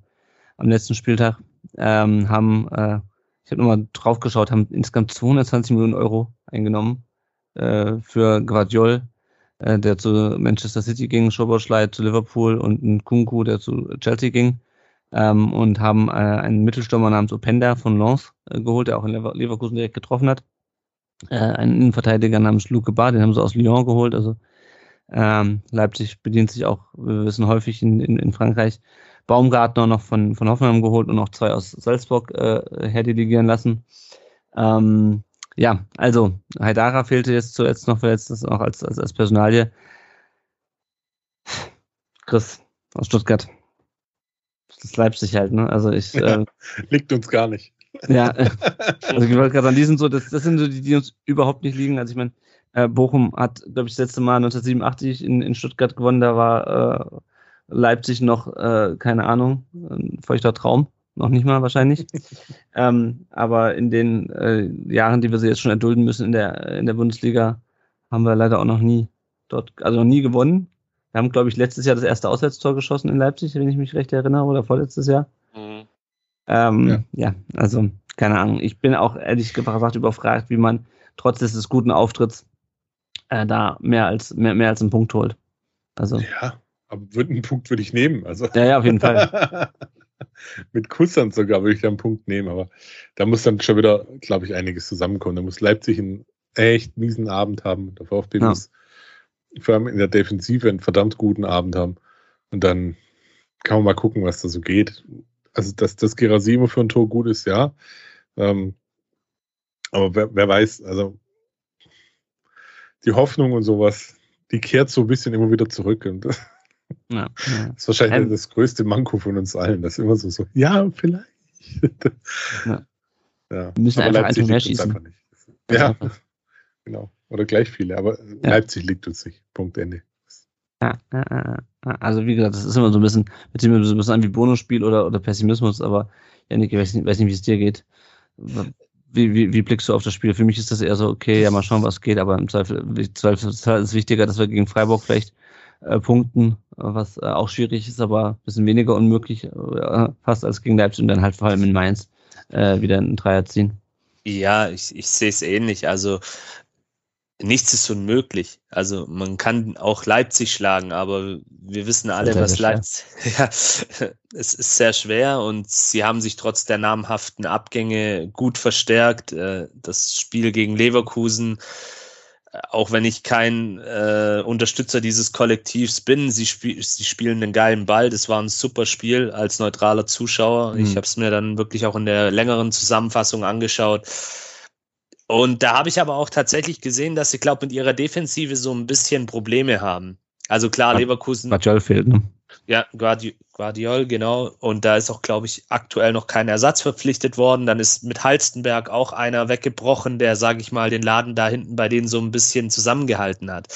am letzten Spieltag. Ähm, haben, äh, ich habe nochmal drauf geschaut, haben insgesamt 220 Millionen Euro eingenommen äh, für Guardiol, äh, der zu Manchester City ging, Schoberschleit zu Liverpool und Kunku, der zu Chelsea ging ähm, und haben äh, einen Mittelstürmer namens Openda von Lens äh, geholt, der auch in Lever Leverkusen direkt getroffen hat. Äh, einen Innenverteidiger namens Luke Bar, den haben sie aus Lyon geholt. Also ähm, Leipzig bedient sich auch, wir wissen häufig in, in, in Frankreich. Baumgartner noch von, von Hoffenheim geholt und noch zwei aus Salzburg äh, herdelegieren lassen. Ähm, ja, also Haidara fehlte jetzt zuletzt noch, jetzt das auch als, als, als Personalie. Chris aus Stuttgart ist Leipzig halt, ne? Also ich. Ja,
äh, liegt uns gar nicht.
Ja, also ich wollte gerade sagen, die sind so, das, das sind so die, die uns überhaupt nicht liegen. Also ich meine, äh, Bochum hat, glaube ich, das letzte Mal 1987 in, in Stuttgart gewonnen, da war äh, Leipzig noch, äh, keine Ahnung, ein feuchter Traum. Noch nicht mal wahrscheinlich. ähm, aber in den äh, Jahren, die wir sie jetzt schon erdulden müssen in der, in der Bundesliga, haben wir leider auch noch nie dort, also noch nie gewonnen. Wir haben, glaube ich, letztes Jahr das erste Auswärtstor geschossen in Leipzig, wenn ich mich recht erinnere, oder vorletztes Jahr. Mhm. Ähm, ja. ja. also keine Ahnung. Ich bin auch ehrlich gesagt überfragt, wie man trotz des guten Auftritts äh, da mehr als mehr, mehr als einen Punkt holt. Also
ja, aber einen Punkt würde ich nehmen. Also
ja, ja, auf jeden Fall.
Mit Kussern sogar würde ich da einen Punkt nehmen, aber da muss dann schon wieder, glaube ich, einiges zusammenkommen. Da muss Leipzig einen echt miesen Abend haben. Der VfB ja. muss vor allem in der Defensive einen verdammt guten Abend haben. Und dann kann man mal gucken, was da so geht. Also, dass das Gerasimo für ein Tor gut ist, ja. Ähm, aber wer, wer, weiß, also die Hoffnung und sowas, die kehrt so ein bisschen immer wieder zurück. Und das ja, ja. ist wahrscheinlich ähm, das größte Manko von uns allen. Das ist immer so, so ja, vielleicht.
ja. ja. Wir müssen aber einfach mehr schießen. Einfach nicht.
Ja, genau. Oder gleich viele, aber ja. Leipzig liegt uns nicht. Punkt Ende.
Ja, also wie gesagt, das ist immer so ein bisschen, mit dem so ein bisschen an wie Bonusspiel oder, oder Pessimismus, aber Janik, ich weiß nicht, weiß nicht wie es dir geht. Wie, wie, wie blickst du auf das Spiel? Für mich ist das eher so, okay, ja, mal schauen, was geht, aber im Zweifel, im Zweifel ist es wichtiger, dass wir gegen Freiburg vielleicht äh, punkten, was äh, auch schwierig ist, aber ein bisschen weniger unmöglich, äh, fast als gegen Leipzig und dann halt vor allem in Mainz äh, wieder einen Dreier ziehen.
Ja, ich, ich sehe es ähnlich. Also nichts ist unmöglich. Also man kann auch Leipzig schlagen, aber wir wissen alle, was Leipzig. Ja, es ist sehr schwer und sie haben sich trotz der namhaften Abgänge gut verstärkt. Äh, das Spiel gegen Leverkusen, äh, auch wenn ich kein äh, Unterstützer dieses Kollektivs bin, sie, spiel, sie spielen einen geilen Ball. Das war ein super Spiel als neutraler Zuschauer. Mhm. Ich habe es mir dann wirklich auch in der längeren Zusammenfassung angeschaut und da habe ich aber auch tatsächlich gesehen, dass sie, glaube mit ihrer Defensive so ein bisschen Probleme haben. Also klar, Leverkusen.
Guardiol fehlt, ne?
Ja, Guardi Guardiol, genau. Und da ist auch, glaube ich, aktuell noch kein Ersatz verpflichtet worden. Dann ist mit Halstenberg auch einer weggebrochen, der, sage ich mal, den Laden da hinten bei denen so ein bisschen zusammengehalten hat.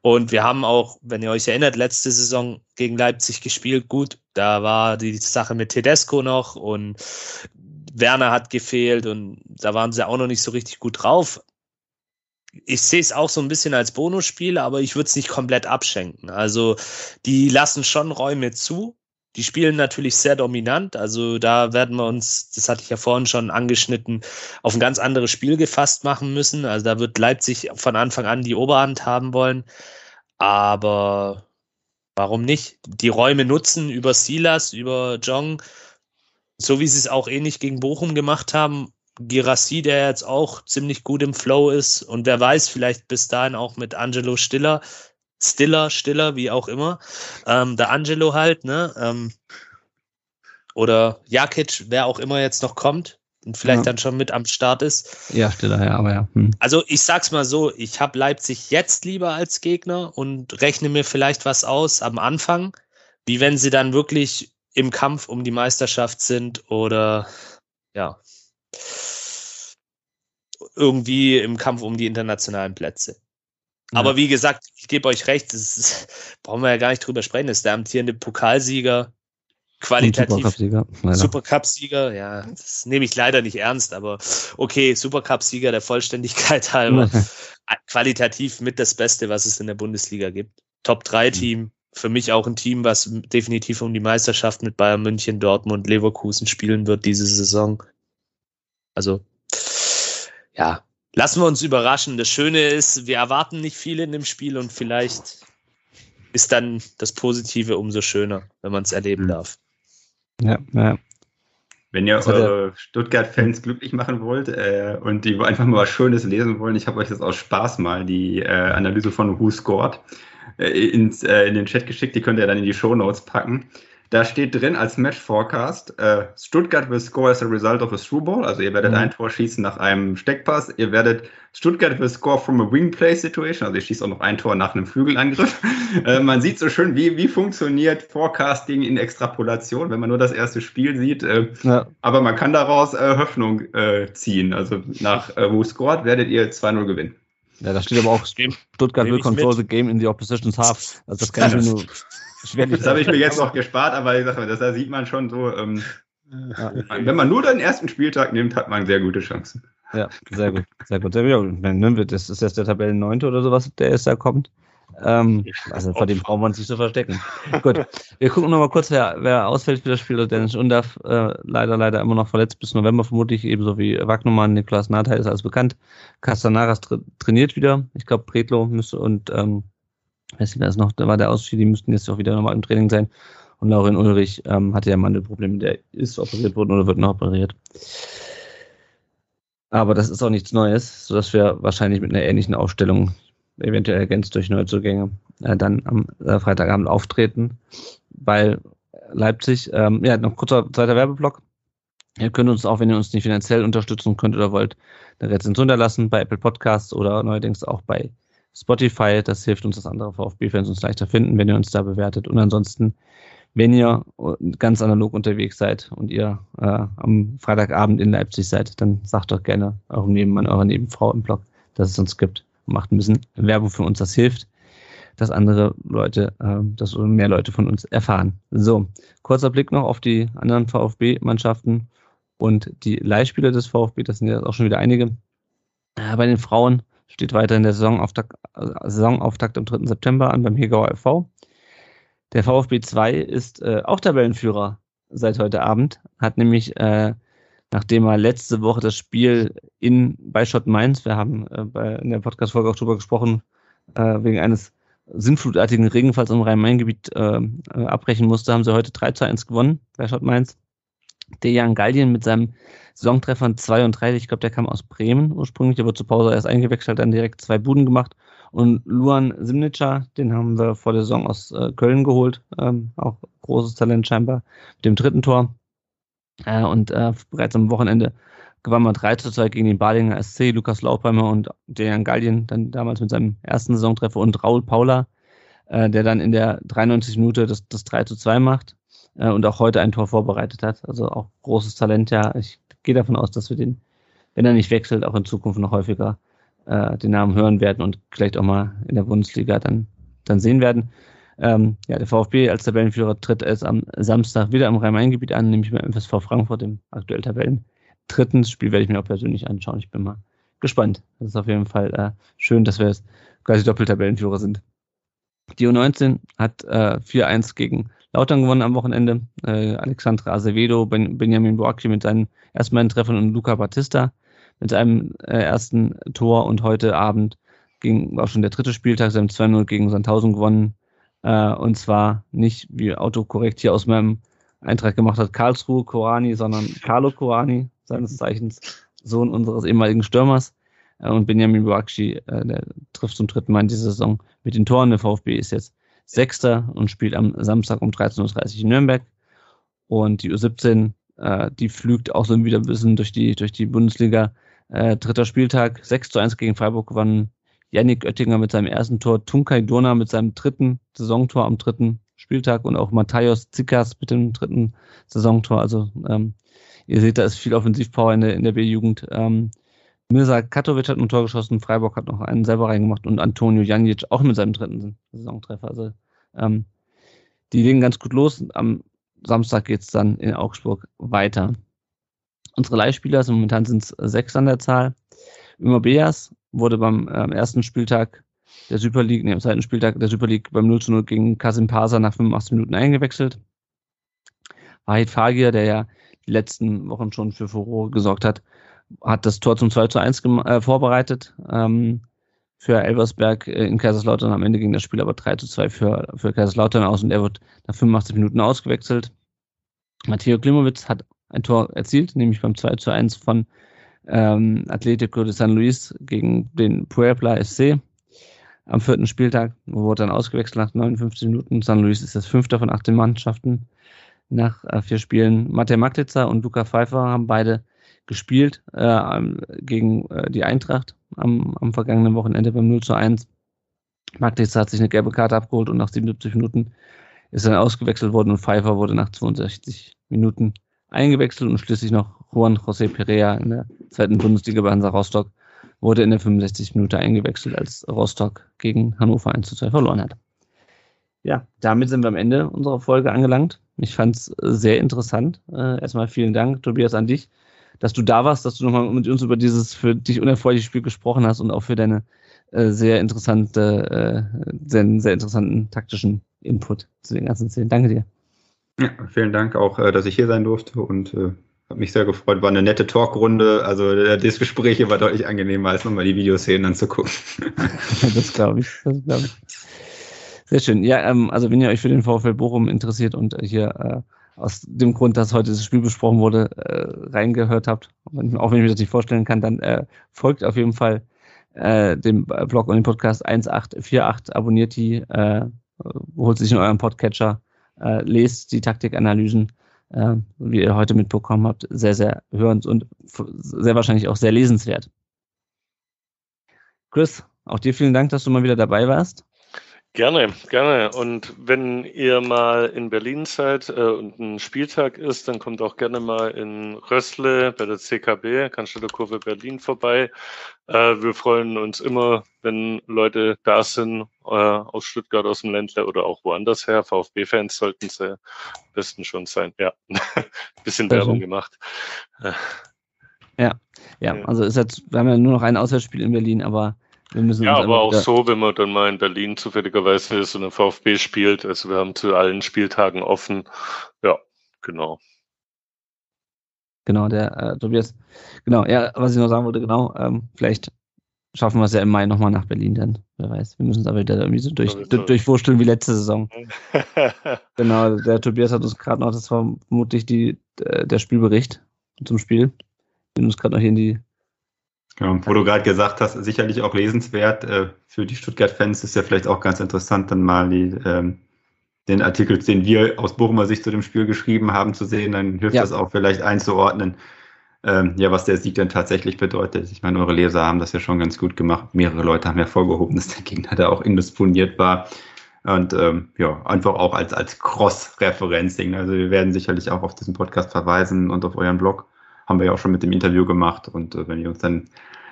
Und wir haben auch, wenn ihr euch erinnert, letzte Saison gegen Leipzig gespielt. Gut, da war die Sache mit Tedesco noch und Werner hat gefehlt und da waren sie auch noch nicht so richtig gut drauf. Ich sehe es auch so ein bisschen als Bonusspiel, aber ich würde es nicht komplett abschenken. Also die lassen schon Räume zu. Die spielen natürlich sehr dominant. Also da werden wir uns, das hatte ich ja vorhin schon angeschnitten, auf ein ganz anderes Spiel gefasst machen müssen. Also da wird Leipzig von Anfang an die Oberhand haben wollen. Aber warum nicht? Die Räume nutzen über Silas, über Jong so wie sie es auch ähnlich gegen Bochum gemacht haben, Girassi, der jetzt auch ziemlich gut im Flow ist und wer weiß, vielleicht bis dahin auch mit Angelo Stiller, Stiller, Stiller, wie auch immer, ähm, der Angelo halt, ne, ähm, oder Jakic, wer auch immer jetzt noch kommt und vielleicht ja. dann schon mit am Start ist.
Ja, Stiller, ja, aber ja. Hm.
Also ich sag's mal so, ich habe Leipzig jetzt lieber als Gegner und rechne mir vielleicht was aus am Anfang, wie wenn sie dann wirklich im Kampf um die Meisterschaft sind oder ja irgendwie im Kampf um die internationalen Plätze. Ja. Aber wie gesagt, ich gebe euch recht, das ist, brauchen wir ja gar nicht drüber sprechen, das ist der amtierende Pokalsieger, qualitativ
Supercup-Sieger,
Supercup-Sieger, ja, das nehme ich leider nicht ernst, aber okay, Supercup-Sieger der Vollständigkeit halber, qualitativ mit das Beste, was es in der Bundesliga gibt. Top-3-Team, für mich auch ein Team, was definitiv um die Meisterschaft mit Bayern München, Dortmund, Leverkusen spielen wird diese Saison. Also, ja, lassen wir uns überraschen. Das Schöne ist, wir erwarten nicht viel in dem Spiel und vielleicht ist dann das Positive umso schöner, wenn man es erleben mhm. darf.
Ja, ja.
Wenn ihr eure Stuttgart-Fans glücklich machen wollt äh, und die einfach mal was Schönes lesen wollen, ich habe euch das aus Spaß mal die äh, Analyse von Who Scored ins, äh, in den Chat geschickt, die könnt ihr dann in die Show Notes packen. Da steht drin als Match Forecast, äh, Stuttgart will score as a result of a through Also ihr werdet mhm. ein Tor schießen nach einem Steckpass. Ihr werdet Stuttgart will score from a wing play situation. Also ihr schießt auch noch ein Tor nach einem Flügelangriff. äh, man sieht so schön, wie, wie funktioniert Forecasting in Extrapolation, wenn man nur das erste Spiel sieht. Äh, ja. Aber man kann daraus äh, Hoffnung äh, ziehen. Also nach äh, Who scored werdet ihr 2-0 gewinnen.
Ja, da steht aber auch Stuttgart will control the game in the opposition's half. Also das kann ich mir nur
schwerlich. Das habe ich mir jetzt noch gespart, aber ich sage mal, das da sieht man schon so. Ähm, ja. Wenn man nur den ersten Spieltag nimmt, hat man sehr gute Chancen.
Ja, sehr gut, sehr gut. Sehr gut. Das ist jetzt der Tabellenneunte oder sowas, der ist da kommt. Ähm, also vor dem brauchen wir uns nicht zu verstecken. Gut, wir gucken nochmal kurz, wer, wer ausfällt für das Spiel. Dennis Undaff, äh, leider, leider immer noch verletzt bis November vermutlich, ebenso wie Wagnumann, Niklas Nata ist alles bekannt. Castanaras tra trainiert wieder. Ich glaube, Pretlo müsste und ähm, weiß nicht, wer ist noch, da war der Ausstieg, die müssten jetzt auch wieder nochmal im Training sein. Und Laurin Ulrich ähm, hatte ja Mandelprobleme, der ist operiert worden oder wird noch operiert. Aber das ist auch nichts Neues, sodass wir wahrscheinlich mit einer ähnlichen Aufstellung eventuell ergänzt durch Neuzugänge, äh, dann am äh, Freitagabend auftreten, weil Leipzig, ähm, ja, noch kurzer zweiter Werbeblock. Ihr könnt uns auch, wenn ihr uns nicht finanziell unterstützen könnt oder wollt, eine Rezension unterlassen bei Apple Podcasts oder neuerdings auch bei Spotify. Das hilft uns, dass andere VfB-Fans uns leichter finden, wenn ihr uns da bewertet. Und ansonsten, wenn ihr ganz analog unterwegs seid und ihr äh, am Freitagabend in Leipzig seid, dann sagt doch gerne eurem Nebenmann, eurer Nebenfrau im Blog, dass es uns gibt macht ein bisschen Werbung für uns, das hilft, dass andere Leute, äh, dass mehr Leute von uns erfahren. So, kurzer Blick noch auf die anderen VfB-Mannschaften und die Leihspieler des VfB, das sind ja auch schon wieder einige. Äh, bei den Frauen steht weiterhin der Saisonauftakt, äh, Saisonauftakt am 3. September an beim Hegauer FV. Der VfB 2 ist äh, auch Tabellenführer seit heute Abend, hat nämlich äh, nachdem er letzte Woche das Spiel in bei Schott Mainz, wir haben äh, bei, in der Podcast-Folge auch drüber gesprochen, äh, wegen eines sinnflutartigen Regenfalls im Rhein-Main-Gebiet äh, äh abbrechen musste, haben sie heute 3 zu 1 gewonnen bei Schott Mainz. Dejan Gallien mit seinem Saisontreffern 2 und 3, ich glaube, der kam aus Bremen ursprünglich, der wurde zur Pause erst eingewechselt, dann direkt zwei Buden gemacht. Und Luan Simnica, den haben wir vor der Saison aus äh, Köln geholt, ähm, auch großes Talent scheinbar, mit dem dritten Tor. Äh, und äh, bereits am Wochenende gewann man 3 zu 2 gegen den Balinger SC, Lukas Laupheimer und Dejan Gallien, dann damals mit seinem ersten Saisontreffer und Raul Paula, äh, der dann in der 93 Minute das, das 3 zu 2 macht äh, und auch heute ein Tor vorbereitet hat. Also auch großes Talent, ja. Ich gehe davon aus, dass wir den, wenn er nicht wechselt, auch in Zukunft noch häufiger äh, den Namen hören werden und vielleicht auch mal in der Bundesliga dann, dann sehen werden. Ähm, ja, der VfB als Tabellenführer tritt es am Samstag wieder im Rhein-Main-Gebiet an, nämlich beim FSV Frankfurt, dem aktuell Tabellen dritten Spiel werde ich mir auch persönlich anschauen. Ich bin mal gespannt. Das ist auf jeden Fall äh, schön, dass wir jetzt quasi Doppeltabellenführer sind. Die U19 hat äh, 4-1 gegen Lautern gewonnen am Wochenende. Äh, Alexandra Acevedo, ben, Benjamin Boakci mit seinen ersten Treffern und Luca Batista mit seinem äh, ersten Tor und heute Abend ging auch schon der dritte Spieltag, sie haben 2-0 gegen Sandhausen gewonnen. Äh, und zwar nicht, wie autokorrekt hier aus meinem Eintrag gemacht hat, Karlsruhe Korani, sondern Carlo Korani, seines Zeichens Sohn unseres ehemaligen Stürmers. Äh, und Benjamin Boakci, äh, der trifft zum dritten Mal in dieser Saison mit den Toren. Der VfB ist jetzt Sechster und spielt am Samstag um 13.30 Uhr in Nürnberg. Und die U17, äh, die flügt auch so wieder ein bisschen durch die, durch die Bundesliga. Äh, dritter Spieltag, 6 zu 1 gegen Freiburg gewannen. Yannick Oettinger mit seinem ersten Tor, Tunkai Dona mit seinem dritten Saisontor am dritten Spieltag und auch Matthäus Zikas mit dem dritten Saisontor. Also ähm, ihr seht, da ist viel Offensivpower in der, in der B-Jugend. Ähm, Mirza Katovic hat ein Tor geschossen, Freiburg hat noch einen selber reingemacht und Antonio Janic auch mit seinem dritten Saisontreffer. Also ähm, die legen ganz gut los. Am Samstag geht es dann in Augsburg weiter. Unsere Leihspieler, also momentan sind es sechs an der Zahl. Immer Beas wurde beim ähm, ersten Spieltag der Super League, nee, am zweiten Spieltag der Super League beim 0 zu 0 gegen Kasim Pasa nach 85 Minuten eingewechselt. Wahid Fagir, der ja die letzten Wochen schon für Furore gesorgt hat, hat das Tor zum 2 zu 1 äh, vorbereitet ähm, für Elversberg äh, in Kaiserslautern. Am Ende ging das Spiel aber 3 zu 2 für, für Kaiserslautern aus und er wird nach 85 Minuten ausgewechselt. Matteo Klimowitz hat ein Tor erzielt, nämlich beim 2 zu 1 von ähm, Atletico de San Luis gegen den Puebla SC am vierten Spieltag, wurde dann ausgewechselt nach 59 Minuten. San Luis ist das fünfte von 18 Mannschaften nach äh, vier Spielen. Matej Maklitzer und Luca Pfeiffer haben beide gespielt äh, gegen äh, die Eintracht am, am vergangenen Wochenende beim 0 zu 1. Maklitzer hat sich eine gelbe Karte abgeholt und nach 77 Minuten ist dann ausgewechselt worden und Pfeiffer wurde nach 62 Minuten eingewechselt und schließlich noch Juan José Perea in der zweiten Bundesliga bei Hansa Rostock wurde in der 65 Minute eingewechselt, als Rostock gegen Hannover 1 zu 2 verloren hat. Ja, damit sind wir am Ende unserer Folge angelangt. Ich fand es sehr interessant. Äh, erstmal vielen Dank, Tobias, an dich, dass du da warst, dass du nochmal mit uns über dieses für dich unerfreuliche Spiel gesprochen hast und auch für deine äh, sehr interessante, äh, sehr, sehr interessanten taktischen Input zu den ganzen Szenen. Danke dir.
Ja, vielen Dank auch, dass ich hier sein durfte und äh, habe mich sehr gefreut. War eine nette Talkrunde. Also das Gespräch hier war deutlich angenehmer, als nochmal die Videoszenen anzugucken.
das glaube ich. Das glaube ich. Sehr schön. Ja, ähm, also wenn ihr euch für den VfL Bochum interessiert und hier äh, aus dem Grund, dass heute das Spiel besprochen wurde, äh, reingehört habt, auch wenn ich mir das nicht vorstellen kann, dann äh, folgt auf jeden Fall äh, dem Blog und dem Podcast 1848, abonniert die, äh, holt sich in euren Podcatcher äh, lest die Taktikanalysen, äh, wie ihr heute mitbekommen habt, sehr, sehr hörend und sehr wahrscheinlich auch sehr lesenswert. Chris, auch dir vielen Dank, dass du mal wieder dabei warst.
Gerne, gerne. Und wenn ihr mal in Berlin seid äh, und ein Spieltag ist, dann kommt auch gerne mal in Rössle bei der CKB, Cannstatter Kurve Berlin vorbei. Äh, wir freuen uns immer, wenn Leute da sind, äh, aus Stuttgart, aus dem Ländler oder auch woanders her. VfB-Fans sollten sie am besten schon sein. Ja, bisschen Werbung gemacht.
Ja, ja, also ist jetzt, wir haben ja nur noch ein Auswärtsspiel in Berlin, aber
ja, aber auch so, wenn man dann mal in Berlin zufälligerweise ist und ein VfB spielt. Also wir haben zu allen Spieltagen offen. Ja, genau.
Genau, der äh, Tobias. Genau, ja, was ich noch sagen wollte, genau, ähm, vielleicht schaffen wir es ja im Mai nochmal nach Berlin dann. Wer weiß. Wir müssen es aber wieder irgendwie so durch, durch, durchwursteln wie letzte Saison. genau, der Tobias hat uns gerade noch, das war vermutlich die, äh, der Spielbericht zum Spiel. Den uns gerade noch hier in die.
Ja, wo du gerade gesagt hast, sicherlich auch lesenswert. Äh, für die Stuttgart-Fans ist ja vielleicht auch ganz interessant, dann mal die, ähm, den Artikel, den wir aus Bochumer Sicht zu dem Spiel geschrieben haben, zu sehen. Dann hilft ja. das auch vielleicht einzuordnen ähm, ja, was der Sieg denn tatsächlich bedeutet. Ich meine, eure Leser haben das ja schon ganz gut gemacht. Mehrere Leute haben ja vorgehoben, dass der Gegner da auch indisponiert war. Und ähm, ja, einfach auch als, als Cross-Referencing. Also wir werden sicherlich auch auf diesen Podcast verweisen und auf euren Blog. Haben wir ja auch schon mit dem Interview gemacht. Und äh, wenn ihr uns dann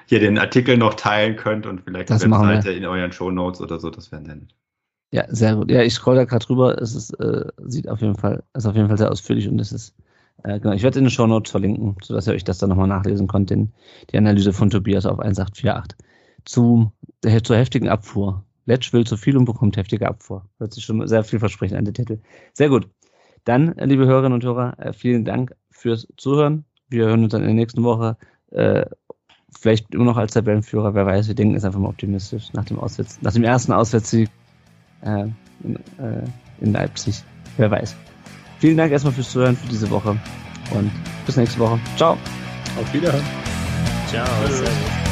hier den Artikel noch teilen könnt und vielleicht
das die Webseite
in euren Show Notes oder so, das wäre nett.
Ja, sehr gut. Ja, ich scroll da gerade drüber. Es ist, äh, sieht auf jeden Fall, ist auf jeden Fall sehr ausführlich und es ist äh, genau, ich werde in den Show Notes verlinken, sodass ihr euch das dann nochmal nachlesen könnt, den, die Analyse von Tobias auf 1848. Zum, der, zur heftigen Abfuhr. Letsch will zu viel und bekommt heftige Abfuhr. Hört sich schon sehr vielversprechend an der Titel. Sehr gut. Dann, liebe Hörerinnen und Hörer, äh, vielen Dank fürs Zuhören. Wir hören uns dann in der nächsten Woche. Äh, vielleicht immer noch als Tabellenführer, wer weiß, wir denken jetzt einfach mal optimistisch nach dem Auswärts, nach dem ersten Auswärtssieg äh, in, äh, in Leipzig. Wer weiß. Vielen Dank erstmal fürs Zuhören für diese Woche und bis nächste Woche. Ciao.
Auf Wiederhören.
Ciao. Servus.